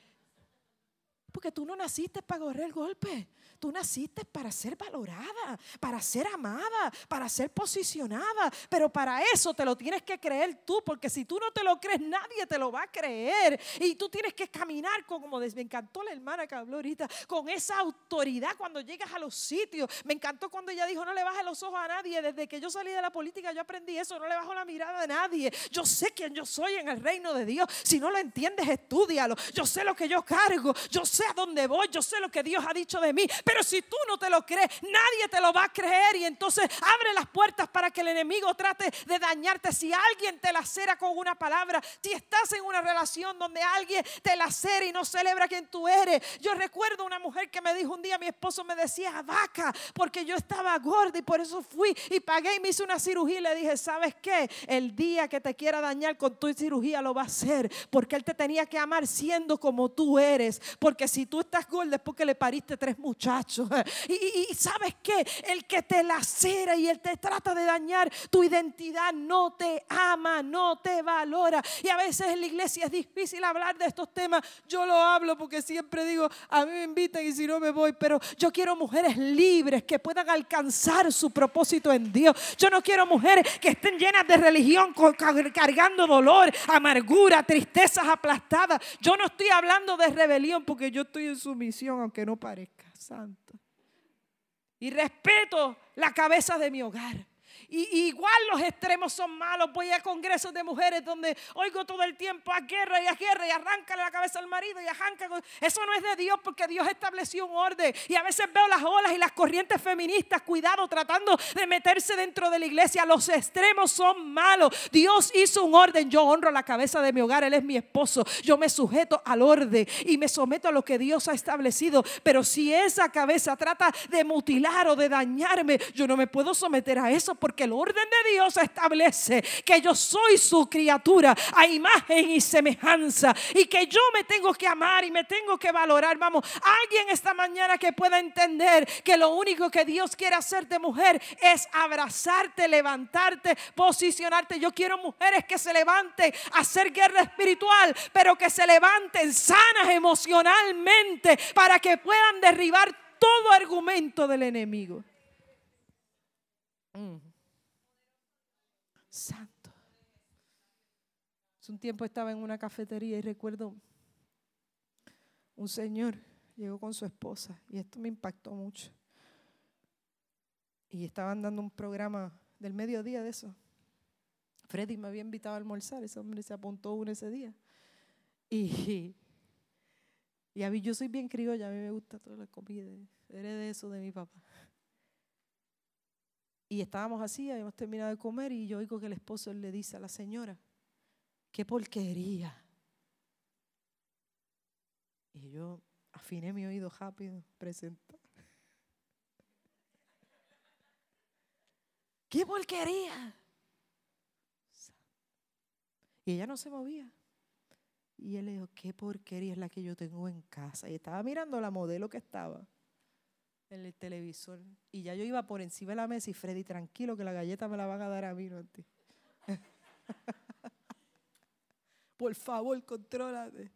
porque tú no naciste para correr el golpe. Tú naciste para ser valorada, para ser amada, para ser posicionada. Pero para eso te lo tienes que creer tú, porque si tú no te lo crees, nadie te lo va a creer. Y tú tienes que caminar como me encantó la hermana que habló ahorita, con esa autoridad cuando llegas a los sitios. Me encantó cuando ella dijo, no le bajes los ojos a nadie. Desde que yo salí de la política yo aprendí eso, no le bajo la mirada a nadie. Yo sé quién yo soy en el reino de Dios. Si no lo entiendes, estudialo. Yo sé lo que yo cargo, yo sé a dónde voy, yo sé lo que Dios ha dicho de mí. Pero si tú no te lo crees, nadie te lo va a creer. Y entonces abre las puertas para que el enemigo trate de dañarte. Si alguien te lacera con una palabra, si estás en una relación donde alguien te lacera y no celebra quien tú eres. Yo recuerdo una mujer que me dijo un día, mi esposo me decía, vaca, porque yo estaba gorda y por eso fui y pagué y me hice una cirugía. Y le dije, ¿sabes qué? El día que te quiera dañar con tu cirugía lo va a hacer, porque él te tenía que amar siendo como tú eres. Porque si tú estás gorda es porque le pariste tres muchachos. Y, sabes que el que te lacera y él te trata de dañar tu identidad no te ama, no te valora. Y a veces en la iglesia es difícil hablar de estos temas. Yo lo hablo porque siempre digo, a mí me invitan y si no me voy, pero yo quiero mujeres libres que puedan alcanzar su propósito en Dios. Yo no quiero mujeres que estén llenas de religión, cargando dolor, amargura, tristezas aplastadas. Yo no estoy hablando de rebelión porque yo estoy en sumisión, aunque no parezca santo. Y respeto la cabeza de mi hogar. Y, igual los extremos son malos. Voy a congresos de mujeres donde oigo todo el tiempo a guerra y a guerra y arranca la cabeza al marido y arranca. Eso no es de Dios porque Dios estableció un orden. Y a veces veo las olas y las corrientes feministas, cuidado, tratando de meterse dentro de la iglesia. Los extremos son malos. Dios hizo un orden. Yo honro la cabeza de mi hogar. Él es mi esposo. Yo me sujeto al orden y me someto a lo que Dios ha establecido. Pero si esa cabeza trata de mutilar o de dañarme, yo no me puedo someter a eso porque porque el orden de Dios establece que yo soy su criatura a imagen y semejanza y que yo me tengo que amar y me tengo que valorar. Vamos, alguien esta mañana que pueda entender que lo único que Dios quiere hacerte mujer es abrazarte, levantarte, posicionarte. Yo quiero mujeres que se levanten a hacer guerra espiritual, pero que se levanten sanas emocionalmente para que puedan derribar todo argumento del enemigo. Mm. Santo. Un tiempo estaba en una cafetería y recuerdo un señor llegó con su esposa y esto me impactó mucho. Y estaban dando un programa del mediodía de eso. Freddy me había invitado a almorzar, ese hombre se apuntó uno ese día. Y, y a mí, yo soy bien criolla, a mí me gusta toda la comida, de eso de mi papá. Y estábamos así, habíamos terminado de comer y yo oigo que el esposo le dice a la señora, qué porquería. Y yo afiné mi oído rápido, presenta. ¡Qué porquería! Y ella no se movía. Y él le dijo, qué porquería es la que yo tengo en casa. Y estaba mirando la modelo que estaba en el televisor. Y ya yo iba por encima de la mesa y Freddy, tranquilo, que la galleta me la van a dar a mí, no a ti. por favor, contrólate.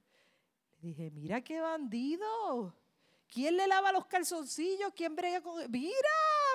Le dije, mira qué bandido. ¿Quién le lava los calzoncillos? ¿Quién brega con.? Mira,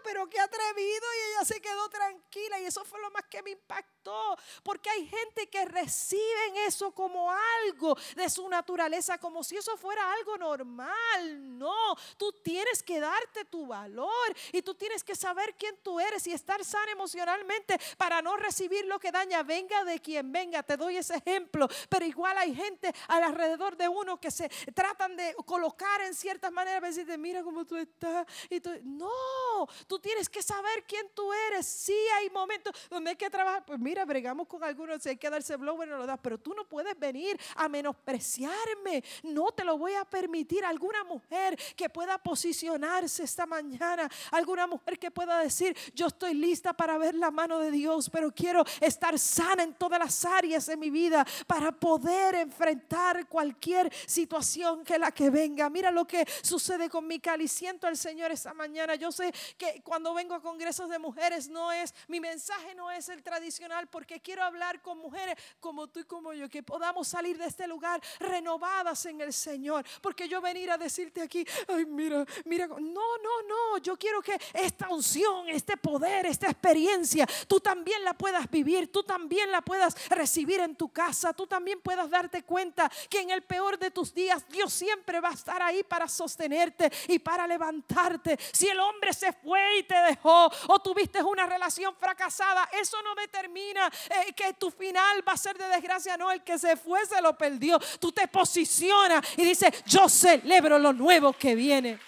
pero qué atrevido. Y ella se quedó tranquila. Y eso fue lo más que me impactó. Porque hay gente que reciben eso como algo de su naturaleza, como si eso fuera algo normal. No, tú tienes que darte tu valor. Y tú tienes que saber quién tú eres y estar sana emocionalmente para no recibir lo que daña. Venga de quien venga. Te doy ese ejemplo. Pero igual hay gente alrededor de uno que se tratan de colocar en ciertas maneras manera decirte, mira cómo tú estás. Y no, tú tienes que saber quién tú eres. Sí hay momentos donde hay que trabajar. Pues mira, bregamos con algunos, si hay que darse blower, no lo das. Pero tú no puedes venir a menospreciarme. No te lo voy a permitir. Alguna mujer que pueda posicionarse esta mañana. Alguna mujer que pueda decir, yo estoy lista para ver la mano de Dios, pero quiero estar sana en todas las áreas de mi vida para poder enfrentar cualquier situación que la que venga. Mira lo que sucede con mi y siento al Señor esta mañana. Yo sé que cuando vengo a congresos de mujeres no es, mi mensaje no es el tradicional porque quiero hablar con mujeres como tú y como yo, que podamos salir de este lugar renovadas en el Señor. Porque yo venir a decirte aquí, ay, mira, mira, no, no, no, yo quiero que esta unción, este poder, esta experiencia, tú también la puedas vivir, tú también la puedas recibir en tu casa, tú también puedas darte cuenta que en el peor de tus días Dios siempre va a estar ahí para sostener tenerte y para levantarte. Si el hombre se fue y te dejó o tuviste una relación fracasada, eso no determina eh, que tu final va a ser de desgracia. No, el que se fue se lo perdió. Tú te posicionas y dices, yo celebro lo nuevo que viene.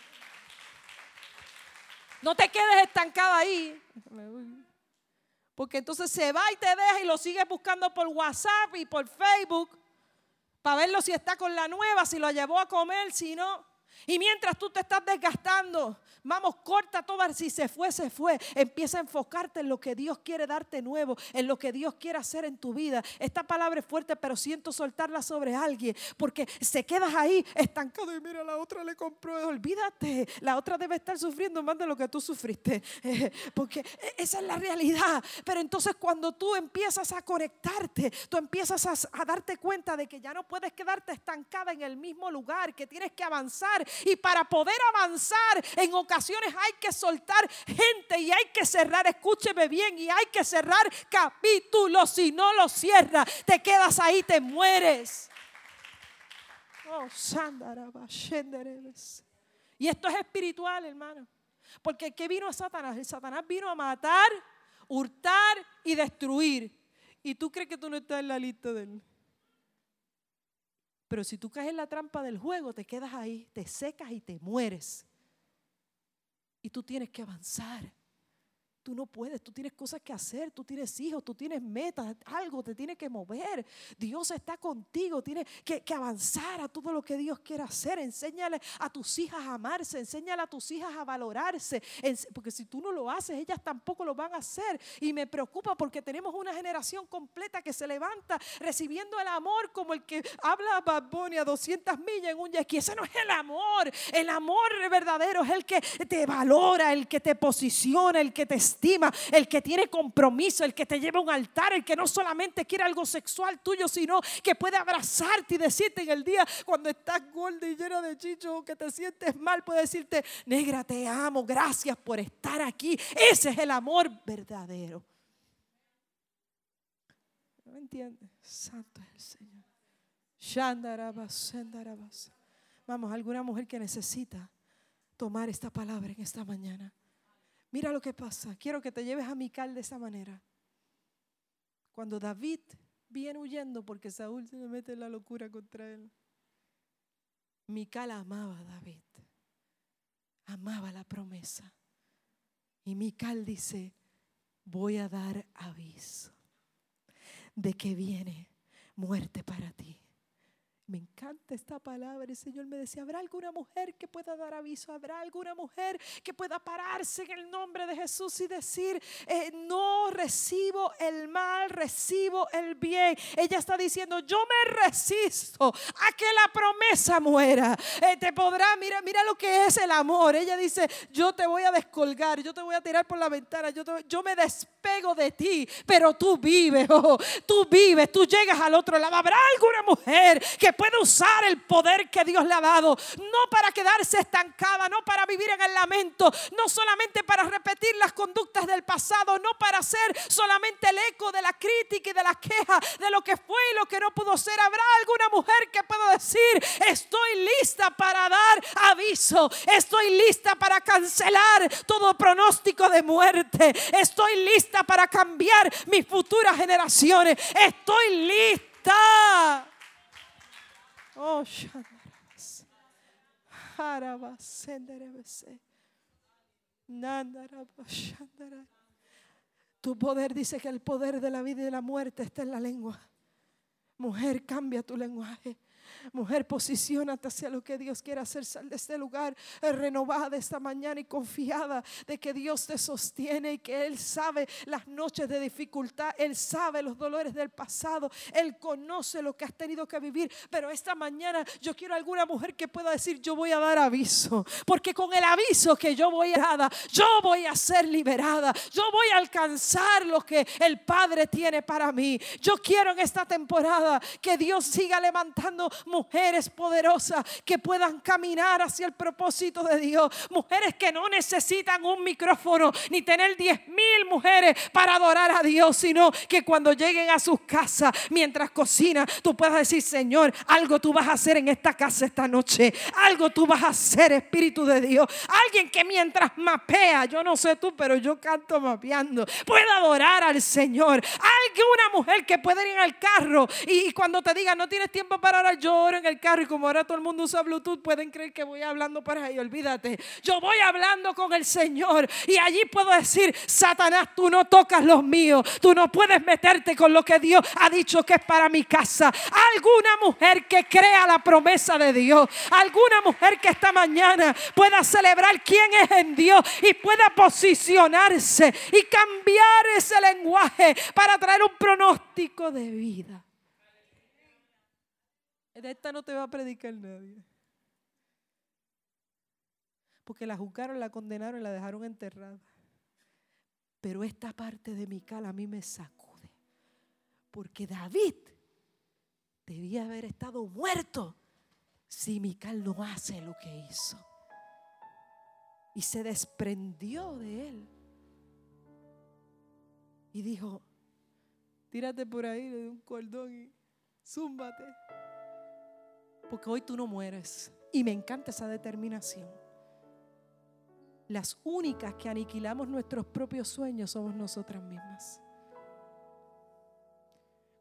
No te quedes estancada ahí. Porque entonces se va y te deja y lo sigues buscando por WhatsApp y por Facebook para verlo si está con la nueva, si lo llevó a comer, si no. Y mientras tú te estás desgastando, vamos, corta todo. Si se fue, se fue. Empieza a enfocarte en lo que Dios quiere darte nuevo, en lo que Dios quiere hacer en tu vida. Esta palabra es fuerte, pero siento soltarla sobre alguien porque se quedas ahí estancado y mira, la otra le compró. Olvídate, la otra debe estar sufriendo más de lo que tú sufriste, porque esa es la realidad. Pero entonces cuando tú empiezas a conectarte, tú empiezas a darte cuenta de que ya no puedes quedarte estancada en el mismo lugar, que tienes que avanzar y para poder avanzar, en ocasiones hay que soltar gente y hay que cerrar, escúcheme bien, y hay que cerrar capítulos. Si no lo cierras, te quedas ahí, te mueres. Oh, y esto es espiritual, hermano. Porque ¿qué vino a Satanás? El Satanás vino a matar, hurtar y destruir. ¿Y tú crees que tú no estás en la lista de él? Pero si tú caes en la trampa del juego, te quedas ahí, te secas y te mueres. Y tú tienes que avanzar. Tú no puedes, tú tienes cosas que hacer, tú tienes hijos, tú tienes metas, algo te tiene que mover. Dios está contigo, tienes que, avanzar a todo lo que Dios quiere hacer. Enséñale a tus hijas a amarse, enséñale a tus hijas a valorarse, porque si tú no lo haces, ellas tampoco lo van a hacer. Y me preocupa porque tenemos una generación completa que se levanta recibiendo el amor como el que habla Bad a 200 millas en un jet Ese no es el amor. El amor verdadero es el que te valora, el que te posiciona, el que te estima, el que tiene compromiso, el que te lleva a un altar, el que no solamente quiere algo sexual tuyo, sino que puede abrazarte y decirte en el día cuando estás gorda y llena de chicho que te sientes mal, puede decirte, negra, te amo, gracias por estar aquí. Ese es el amor verdadero. ¿No entiendes? Santo es el Señor. Vamos, alguna mujer que necesita tomar esta palabra en esta mañana. Mira lo que pasa. Quiero que te lleves a Mical de esa manera. Cuando David viene huyendo porque Saúl se le mete en la locura contra él. Mical amaba a David. Amaba la promesa. Y Mical dice, voy a dar aviso de que viene muerte para ti. Me encanta esta palabra. El Señor me decía, ¿habrá alguna mujer que pueda dar aviso? ¿Habrá alguna mujer que pueda pararse en el nombre de Jesús y decir, eh, no recibo el mal, recibo el bien? Ella está diciendo, yo me resisto a que la promesa muera. Eh, te podrá, mira, mira lo que es el amor. Ella dice, yo te voy a descolgar, yo te voy a tirar por la ventana, yo, yo me despego de ti, pero tú vives, oh, tú vives, tú llegas al otro lado. ¿Habrá alguna mujer que puede usar el poder que Dios le ha dado, no para quedarse estancada, no para vivir en el lamento, no solamente para repetir las conductas del pasado, no para ser solamente el eco de la crítica y de la queja de lo que fue y lo que no pudo ser. Habrá alguna mujer que pueda decir, estoy lista para dar aviso, estoy lista para cancelar todo pronóstico de muerte, estoy lista para cambiar mis futuras generaciones, estoy lista. Oh, Tu poder dice que el poder de la vida y de la muerte está en la lengua. Mujer, cambia tu lenguaje. Mujer, posicionate hacia lo que Dios quiere hacer. Sal de este lugar eh, renovada esta mañana y confiada de que Dios te sostiene y que Él sabe las noches de dificultad. Él sabe los dolores del pasado. Él conoce lo que has tenido que vivir. Pero esta mañana yo quiero alguna mujer que pueda decir, yo voy a dar aviso. Porque con el aviso que yo voy a dar, yo voy a ser liberada. Yo voy a alcanzar lo que el Padre tiene para mí. Yo quiero en esta temporada que Dios siga levantando mujeres poderosas que puedan caminar hacia el propósito de Dios. Mujeres que no necesitan un micrófono ni tener diez mil mujeres para adorar a Dios, sino que cuando lleguen a sus casas, mientras cocinan, tú puedas decir, Señor, algo tú vas a hacer en esta casa esta noche. Algo tú vas a hacer, Espíritu de Dios. Alguien que mientras mapea, yo no sé tú, pero yo canto mapeando, pueda adorar al Señor. Alguna mujer que pueda ir al carro y, cuando te diga, no tienes tiempo para orar, yo oro en el carro y como ahora todo el mundo usa Bluetooth, pueden creer que voy hablando para ahí. Olvídate. Yo voy hablando con el Señor y allí puedo decir, Satanás, tú no tocas los míos. Tú no puedes meterte con lo que Dios ha dicho que es para mi casa. Alguna mujer que crea la promesa de Dios. Alguna mujer que esta mañana pueda celebrar quién es en Dios y pueda posicionarse y cambiar ese lenguaje para traer un pronóstico de vida. De esta no te va a predicar nadie. Porque la juzgaron, la condenaron y la dejaron enterrada. Pero esta parte de Mical a mí me sacude. Porque David debía haber estado muerto si Mical no hace lo que hizo. Y se desprendió de él. Y dijo, tírate por ahí de un cordón y zúmbate porque hoy tú no mueres. Y me encanta esa determinación. Las únicas que aniquilamos nuestros propios sueños somos nosotras mismas.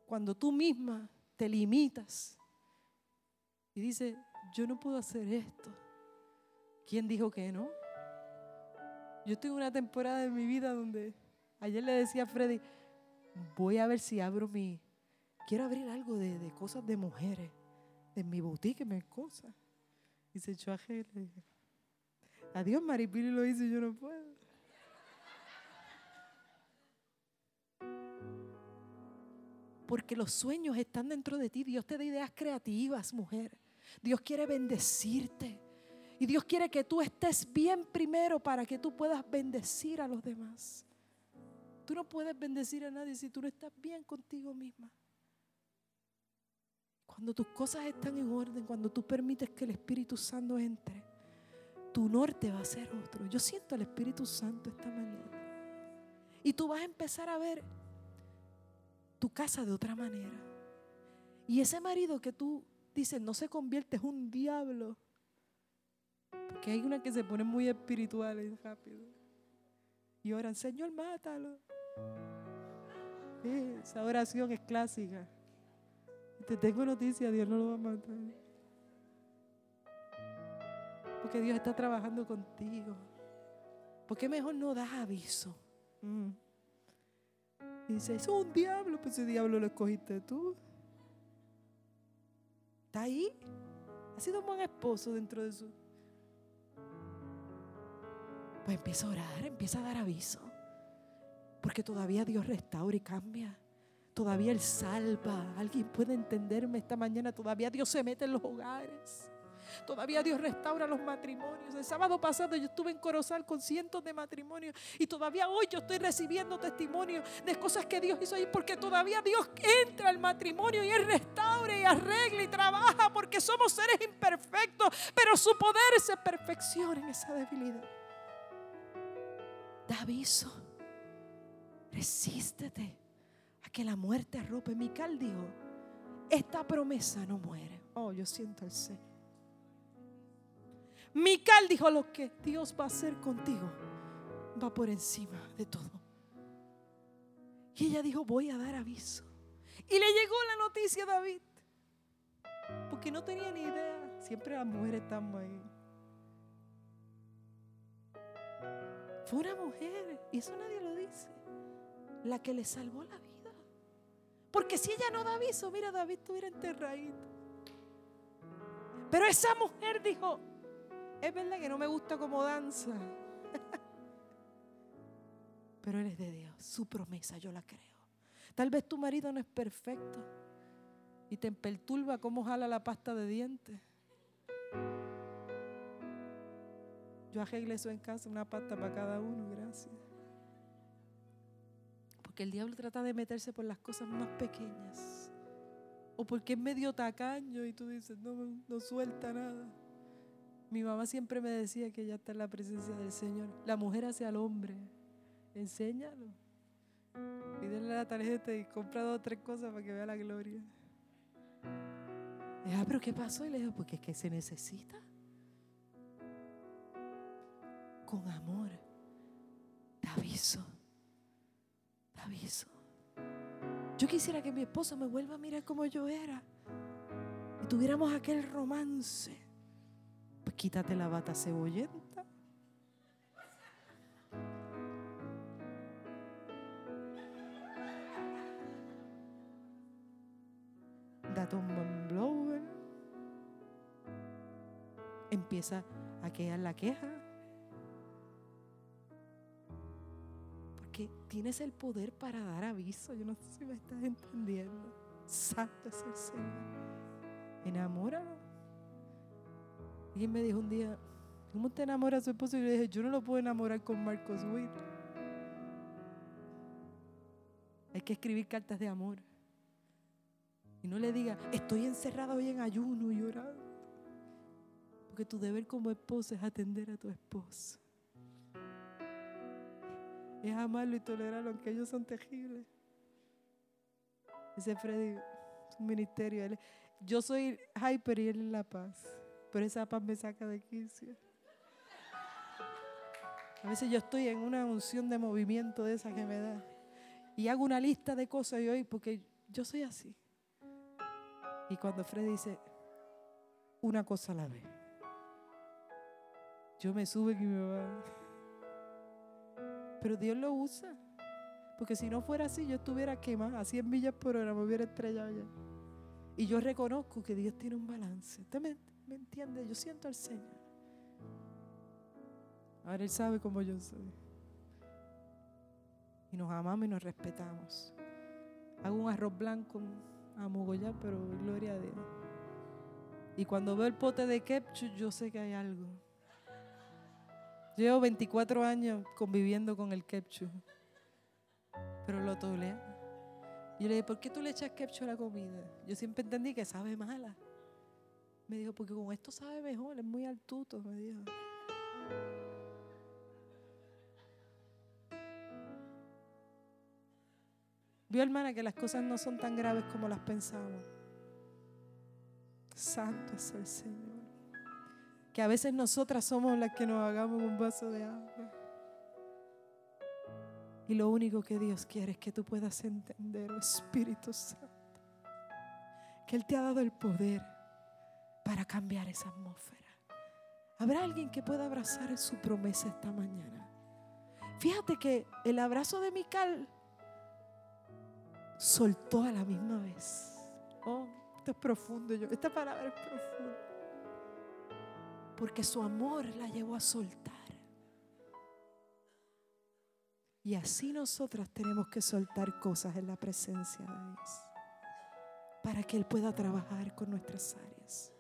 Cuando tú misma te limitas y dices, yo no puedo hacer esto. ¿Quién dijo que no? Yo en una temporada de mi vida donde ayer le decía a Freddy, voy a ver si abro mi, quiero abrir algo de, de cosas de mujeres, de mi boutique, mis cosas. Y se echó a dije, adiós Maripili lo y yo no puedo. Porque los sueños están dentro de ti. Dios te da ideas creativas, mujer. Dios quiere bendecirte. Y Dios quiere que tú estés bien primero para que tú puedas bendecir a los demás. Tú no puedes bendecir a nadie si tú no estás bien contigo misma. Cuando tus cosas están en orden, cuando tú permites que el Espíritu Santo entre, tu norte va a ser otro. Yo siento al Espíritu Santo esta mañana. Y tú vas a empezar a ver tu casa de otra manera. Y ese marido que tú dices no se convierte en un diablo. Porque hay una que se pone muy espiritual y rápido. Y oran, Señor, mátalo. esa oración es clásica. Te tengo noticia, Dios no lo va a matar. Porque Dios está trabajando contigo. ¿Por qué mejor no das aviso? Mm. Dice, es un diablo, pues ese diablo lo escogiste tú. Está ahí. Ha sido un buen esposo dentro de su... Pues empieza a orar, empieza a dar aviso. Porque todavía Dios restaura y cambia. Todavía Él salva. Alguien puede entenderme esta mañana. Todavía Dios se mete en los hogares. Todavía Dios restaura los matrimonios. El sábado pasado yo estuve en Corozal con cientos de matrimonios y todavía hoy yo estoy recibiendo testimonio de cosas que Dios hizo ahí porque todavía Dios entra al matrimonio y Él restaura y arregla y trabaja porque somos seres imperfectos, pero su poder se perfecciona en esa debilidad. Da aviso, resístete a que la muerte arrope. Mical dijo, esta promesa no muere. Oh, yo siento el Señor. Mical dijo lo que Dios va a hacer contigo va por encima de todo. Y ella dijo, voy a dar aviso. Y le llegó la noticia a David. Porque no tenía ni idea. Siempre las mujeres estamos ahí. Fue una mujer, y eso nadie lo dice, la que le salvó la vida. Porque si ella no da aviso, mira, David estuviera enterradito. Pero esa mujer dijo, es verdad que no me gusta como danza. Pero eres de Dios. Su promesa yo la creo. Tal vez tu marido no es perfecto y te perturba cómo jala la pasta de dientes. Yo arreglé eso en casa, una pasta para cada uno, gracias. Porque el diablo trata de meterse por las cosas más pequeñas. O porque es medio tacaño y tú dices, no, no suelta nada. Mi mamá siempre me decía que ya está en la presencia del Señor. La mujer hacia al hombre. Enséñalo. Pídele la tarjeta y compra dos o tres cosas para que vea la gloria. ah, pero ¿qué pasó? Y le dijo, porque es que se necesita. Con amor. Aviso. Yo quisiera que mi esposo me vuelva a mirar como yo era. Y tuviéramos aquel romance pues quítate la bata cebollenta. Date un blower. Empieza a quedar la queja. Porque tienes el poder para dar aviso. Yo no sé si me estás entendiendo. Santo es el Señor. Enamóralo. Alguien me dijo un día, ¿cómo te enamora su esposo? Y yo le dije, yo no lo puedo enamorar con Marcos Witt. Hay que escribir cartas de amor. Y no le diga, estoy encerrado hoy en ayuno y llorando. Porque tu deber como esposa es atender a tu esposo. Es amarlo y tolerarlo, aunque ellos son terribles. Ese Freddy, su ministerio. yo soy hyper y él es la paz pero esa paz me saca de quicio. A veces yo estoy en una unción de movimiento de esa que me da. Y hago una lista de cosas y hoy, porque yo soy así. Y cuando Fred dice, una cosa a la vez. Yo me sube y me va. Pero Dios lo usa. Porque si no fuera así, yo estuviera quemada a 100 millas por hora, me hubiera estrellado ya. Y yo reconozco que Dios tiene un balance. ¿Usted me, entiende? Yo siento al Señor. Ahora Él sabe cómo yo soy. Y nos amamos y nos respetamos. Hago un arroz blanco a mogollar, pero gloria a Dios. Y cuando veo el pote de ketchup, yo sé que hay algo. Llevo 24 años conviviendo con el ketchup, pero lo toleo. Y yo le dije, ¿por qué tú le echas ketchup a la comida? Yo siempre entendí que sabe mala. Me dijo, porque con esto sabe mejor, es muy altuto, me dijo. Vio hermana que las cosas no son tan graves como las pensamos. Santo es el Señor. Que a veces nosotras somos las que nos hagamos un vaso de agua. Y lo único que Dios quiere es que tú puedas entender, Espíritu Santo, que Él te ha dado el poder para cambiar esa atmósfera. ¿Habrá alguien que pueda abrazar su promesa esta mañana? Fíjate que el abrazo de Mical soltó a la misma vez. Oh, esto es profundo. Yo, esta palabra es profunda. Porque su amor la llevó a soltar. Y así nosotras tenemos que soltar cosas en la presencia de Dios. Para que Él pueda trabajar con nuestras áreas.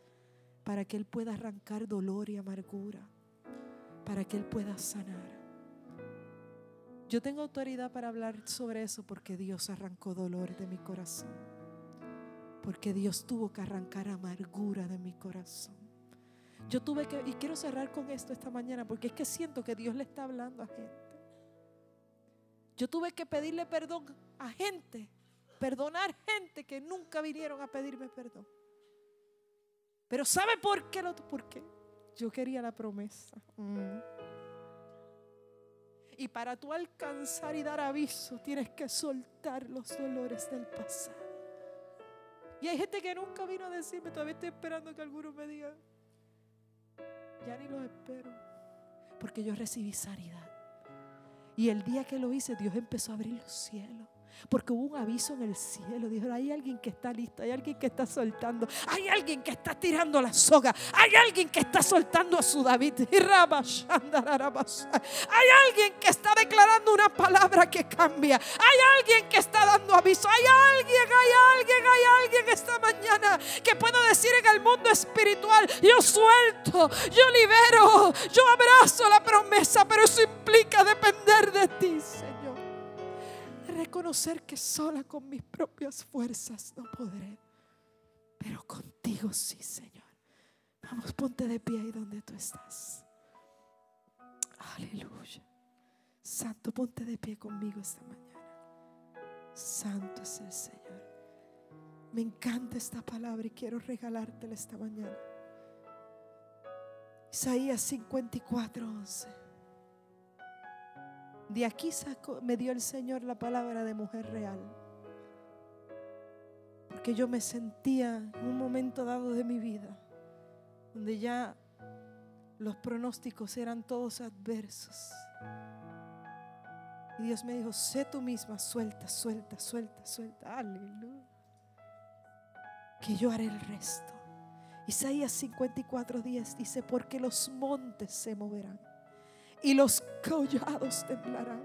Para que Él pueda arrancar dolor y amargura. Para que Él pueda sanar. Yo tengo autoridad para hablar sobre eso porque Dios arrancó dolor de mi corazón. Porque Dios tuvo que arrancar amargura de mi corazón. Yo tuve que, y quiero cerrar con esto esta mañana, porque es que siento que Dios le está hablando a gente. Yo tuve que pedirle perdón a gente, perdonar gente que nunca vinieron a pedirme perdón. Pero ¿sabe por qué? Lo, ¿Por qué? Yo quería la promesa. Mm. Y para tú alcanzar y dar aviso, tienes que soltar los dolores del pasado. Y hay gente que nunca vino a decirme, todavía estoy esperando que algunos me digan, ya ni los espero, porque yo recibí sanidad. Y el día que lo hice, Dios empezó a abrir los cielos. Porque hubo un aviso en el cielo. Dijo, hay alguien que está listo, hay alguien que está soltando, hay alguien que está tirando la soga, hay alguien que está soltando a su David. Hay alguien que está declarando una palabra que cambia. Hay alguien que está dando aviso. Hay alguien, hay alguien, hay alguien esta mañana que puedo decir en el mundo espiritual, yo suelto, yo libero, yo abrazo la promesa, pero eso implica depender de ti, Señor reconocer que sola con mis propias fuerzas no podré, pero contigo sí, Señor. Vamos, ponte de pie ahí donde tú estás. Aleluya. Santo, ponte de pie conmigo esta mañana. Santo es el Señor. Me encanta esta palabra y quiero regalártela esta mañana. Isaías 54, 11. De aquí me dio el Señor la palabra de mujer real. Porque yo me sentía en un momento dado de mi vida, donde ya los pronósticos eran todos adversos. Y Dios me dijo, sé tú misma, suelta, suelta, suelta, suelta. Aleluya. Que yo haré el resto. Isaías 54, 10 dice, porque los montes se moverán y los collados temblarán.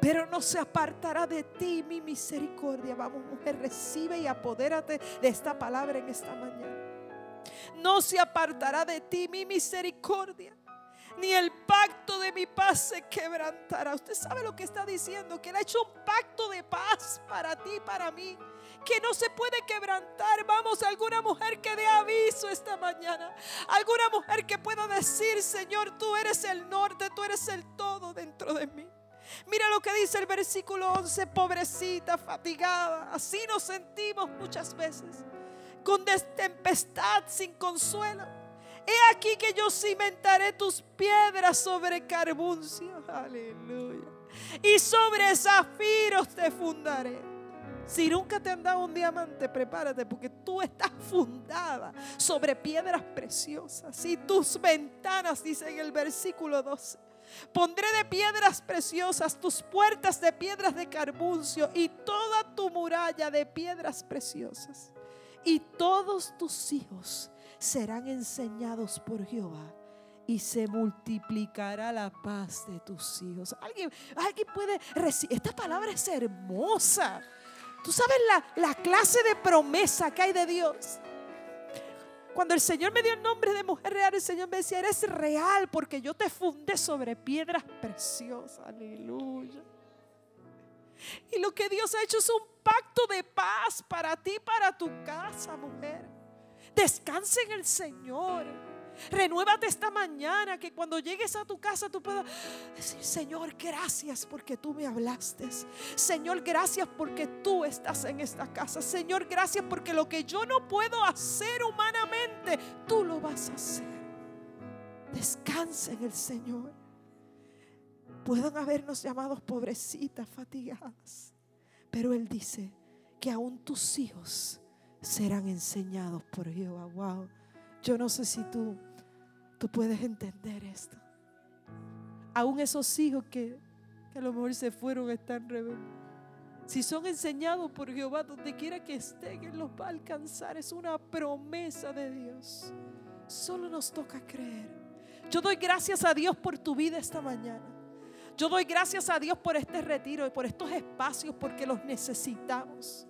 Pero no se apartará de ti mi misericordia. Vamos, mujer, recibe y apodérate de esta palabra en esta mañana. No se apartará de ti mi misericordia ni el pacto de mi paz se quebrantará. Usted sabe lo que está diciendo, que Él ha hecho un pacto de paz para ti, para mí, que no se puede quebrantar. Vamos, alguna mujer que dé aviso esta mañana, alguna mujer que pueda decir, Señor, tú eres el norte, tú eres el todo dentro de mí. Mira lo que dice el versículo 11, pobrecita, fatigada, así nos sentimos muchas veces, con tempestad sin consuelo He aquí que yo cimentaré tus piedras sobre carbuncio. Aleluya. Y sobre zafiros te fundaré. Si nunca te han dado un diamante, prepárate porque tú estás fundada sobre piedras preciosas. Y tus ventanas, dice en el versículo 12, Pondré de piedras preciosas tus puertas de piedras de carbuncio y toda tu muralla de piedras preciosas. Y todos tus hijos serán enseñados por Jehová y se multiplicará la paz de tus hijos. Alguien, alguien puede recibir. Esta palabra es hermosa. Tú sabes la, la clase de promesa que hay de Dios. Cuando el Señor me dio el nombre de mujer real, el Señor me decía, eres real porque yo te fundé sobre piedras preciosas. Aleluya. Y lo que Dios ha hecho es un pacto de paz para ti, para tu casa, mujer. Descansa en el Señor. Renuévate esta mañana que cuando llegues a tu casa tú puedas decir, Señor, gracias porque tú me hablaste. Señor, gracias porque tú estás en esta casa. Señor, gracias porque lo que yo no puedo hacer humanamente, tú lo vas a hacer. Descansa en el Señor. Pueden habernos llamados pobrecitas, fatigadas, pero Él dice que aún tus hijos serán enseñados por Jehová. Wow. Yo no sé si tú, tú puedes entender esto. Aún esos hijos que, que a lo mejor se fueron están rebeldes. Si son enseñados por Jehová, donde quiera que estén, Él los va a alcanzar. Es una promesa de Dios. Solo nos toca creer. Yo doy gracias a Dios por tu vida esta mañana. Yo doy gracias a Dios por este retiro y por estos espacios porque los necesitamos.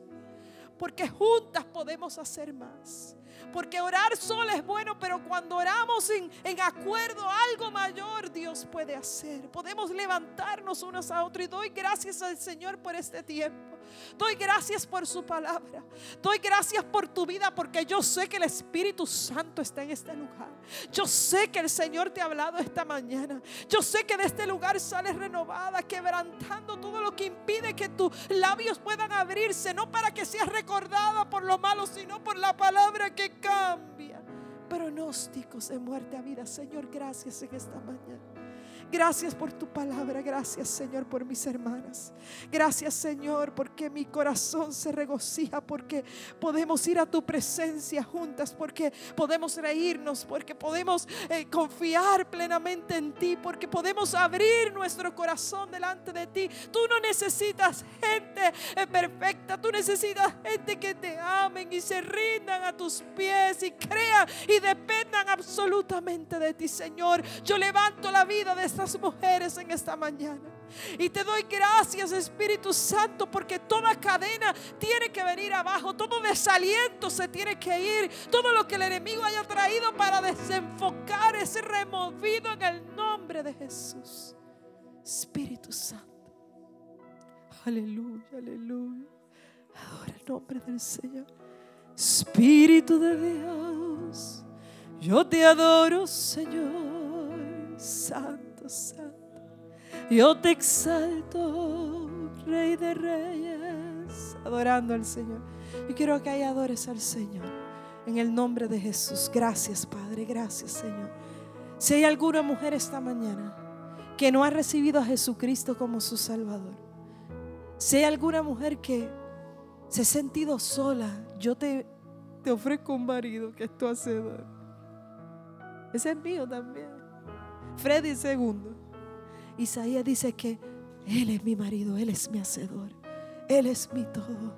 Porque juntas podemos hacer más. Porque orar solo es bueno, pero cuando oramos en, en, acuerdo algo mayor, Dios puede hacer. Podemos levantarnos unos a otros y doy gracias al Señor por este tiempo. Doy gracias por su palabra. Doy gracias por tu vida porque yo sé que el Espíritu Santo está en este lugar. Yo sé que el Señor te ha hablado esta mañana. Yo sé que de este lugar sales renovada, quebrantando todo lo que impide que tus labios puedan abrirse, no para que seas recordada por lo malo, sino por la palabra que cambia. Pronósticos de muerte a vida. Señor, gracias en esta mañana. Gracias por tu palabra. Gracias, Señor, por mis hermanas. Gracias, Señor, porque mi corazón se regocija, porque podemos ir a tu presencia juntas, porque podemos reírnos, porque podemos eh, confiar plenamente en ti, porque podemos abrir nuestro corazón delante de ti. Tú no necesitas gente eh, perfecta, tú necesitas gente que te amen y se rindan a tus pies y crean y dependan absolutamente de ti, Señor. Yo levanto la vida de estas mujeres en esta mañana. Y te doy gracias, Espíritu Santo, porque toda cadena tiene que venir abajo, todo desaliento se tiene que ir, todo lo que el enemigo haya traído para desenfocar es removido en el nombre de Jesús. Espíritu Santo. Aleluya, aleluya. Ahora el nombre del Señor. Espíritu de Dios, yo te adoro, Señor Santo. Santo. Yo te exalto, Rey de Reyes, adorando al Señor. Y quiero que ahí adores al Señor. En el nombre de Jesús. Gracias, Padre. Gracias, Señor. Si hay alguna mujer esta mañana que no ha recibido a Jesucristo como su Salvador, si hay alguna mujer que se ha sentido sola, yo te, te ofrezco un marido que es tu hacedor. Ese es mío también. Freddy segundo. Isaías dice que Él es mi marido, Él es mi hacedor, Él es mi todo.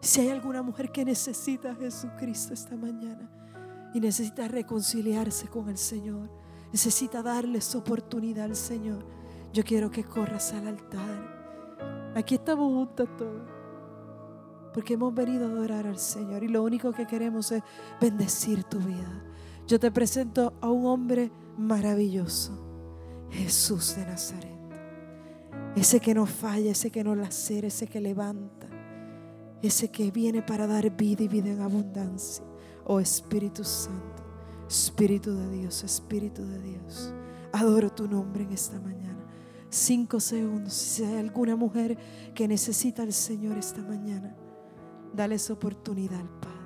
Si hay alguna mujer que necesita a Jesucristo esta mañana y necesita reconciliarse con el Señor, necesita darle oportunidad al Señor, yo quiero que corras al altar. Aquí estamos juntos todos. Porque hemos venido a adorar al Señor y lo único que queremos es bendecir tu vida. Yo te presento a un hombre maravilloso, Jesús de Nazaret. Ese que no falla, ese que no lacera, ese que levanta, ese que viene para dar vida y vida en abundancia. Oh Espíritu Santo, Espíritu de Dios, Espíritu de Dios. Adoro tu nombre en esta mañana. Cinco segundos. Si hay alguna mujer que necesita al Señor esta mañana, dale esa oportunidad al Padre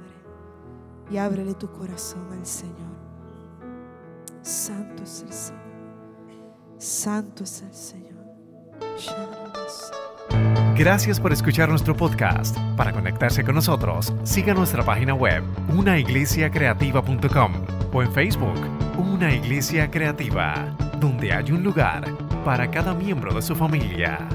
y ábrele tu corazón al Señor. Santo es el Señor. Santo es el Señor. Gracias por escuchar nuestro podcast. Para conectarse con nosotros, siga nuestra página web, unaiglesiacreativa.com o en Facebook, Una Iglesia Creativa. donde hay un lugar para cada miembro de su familia.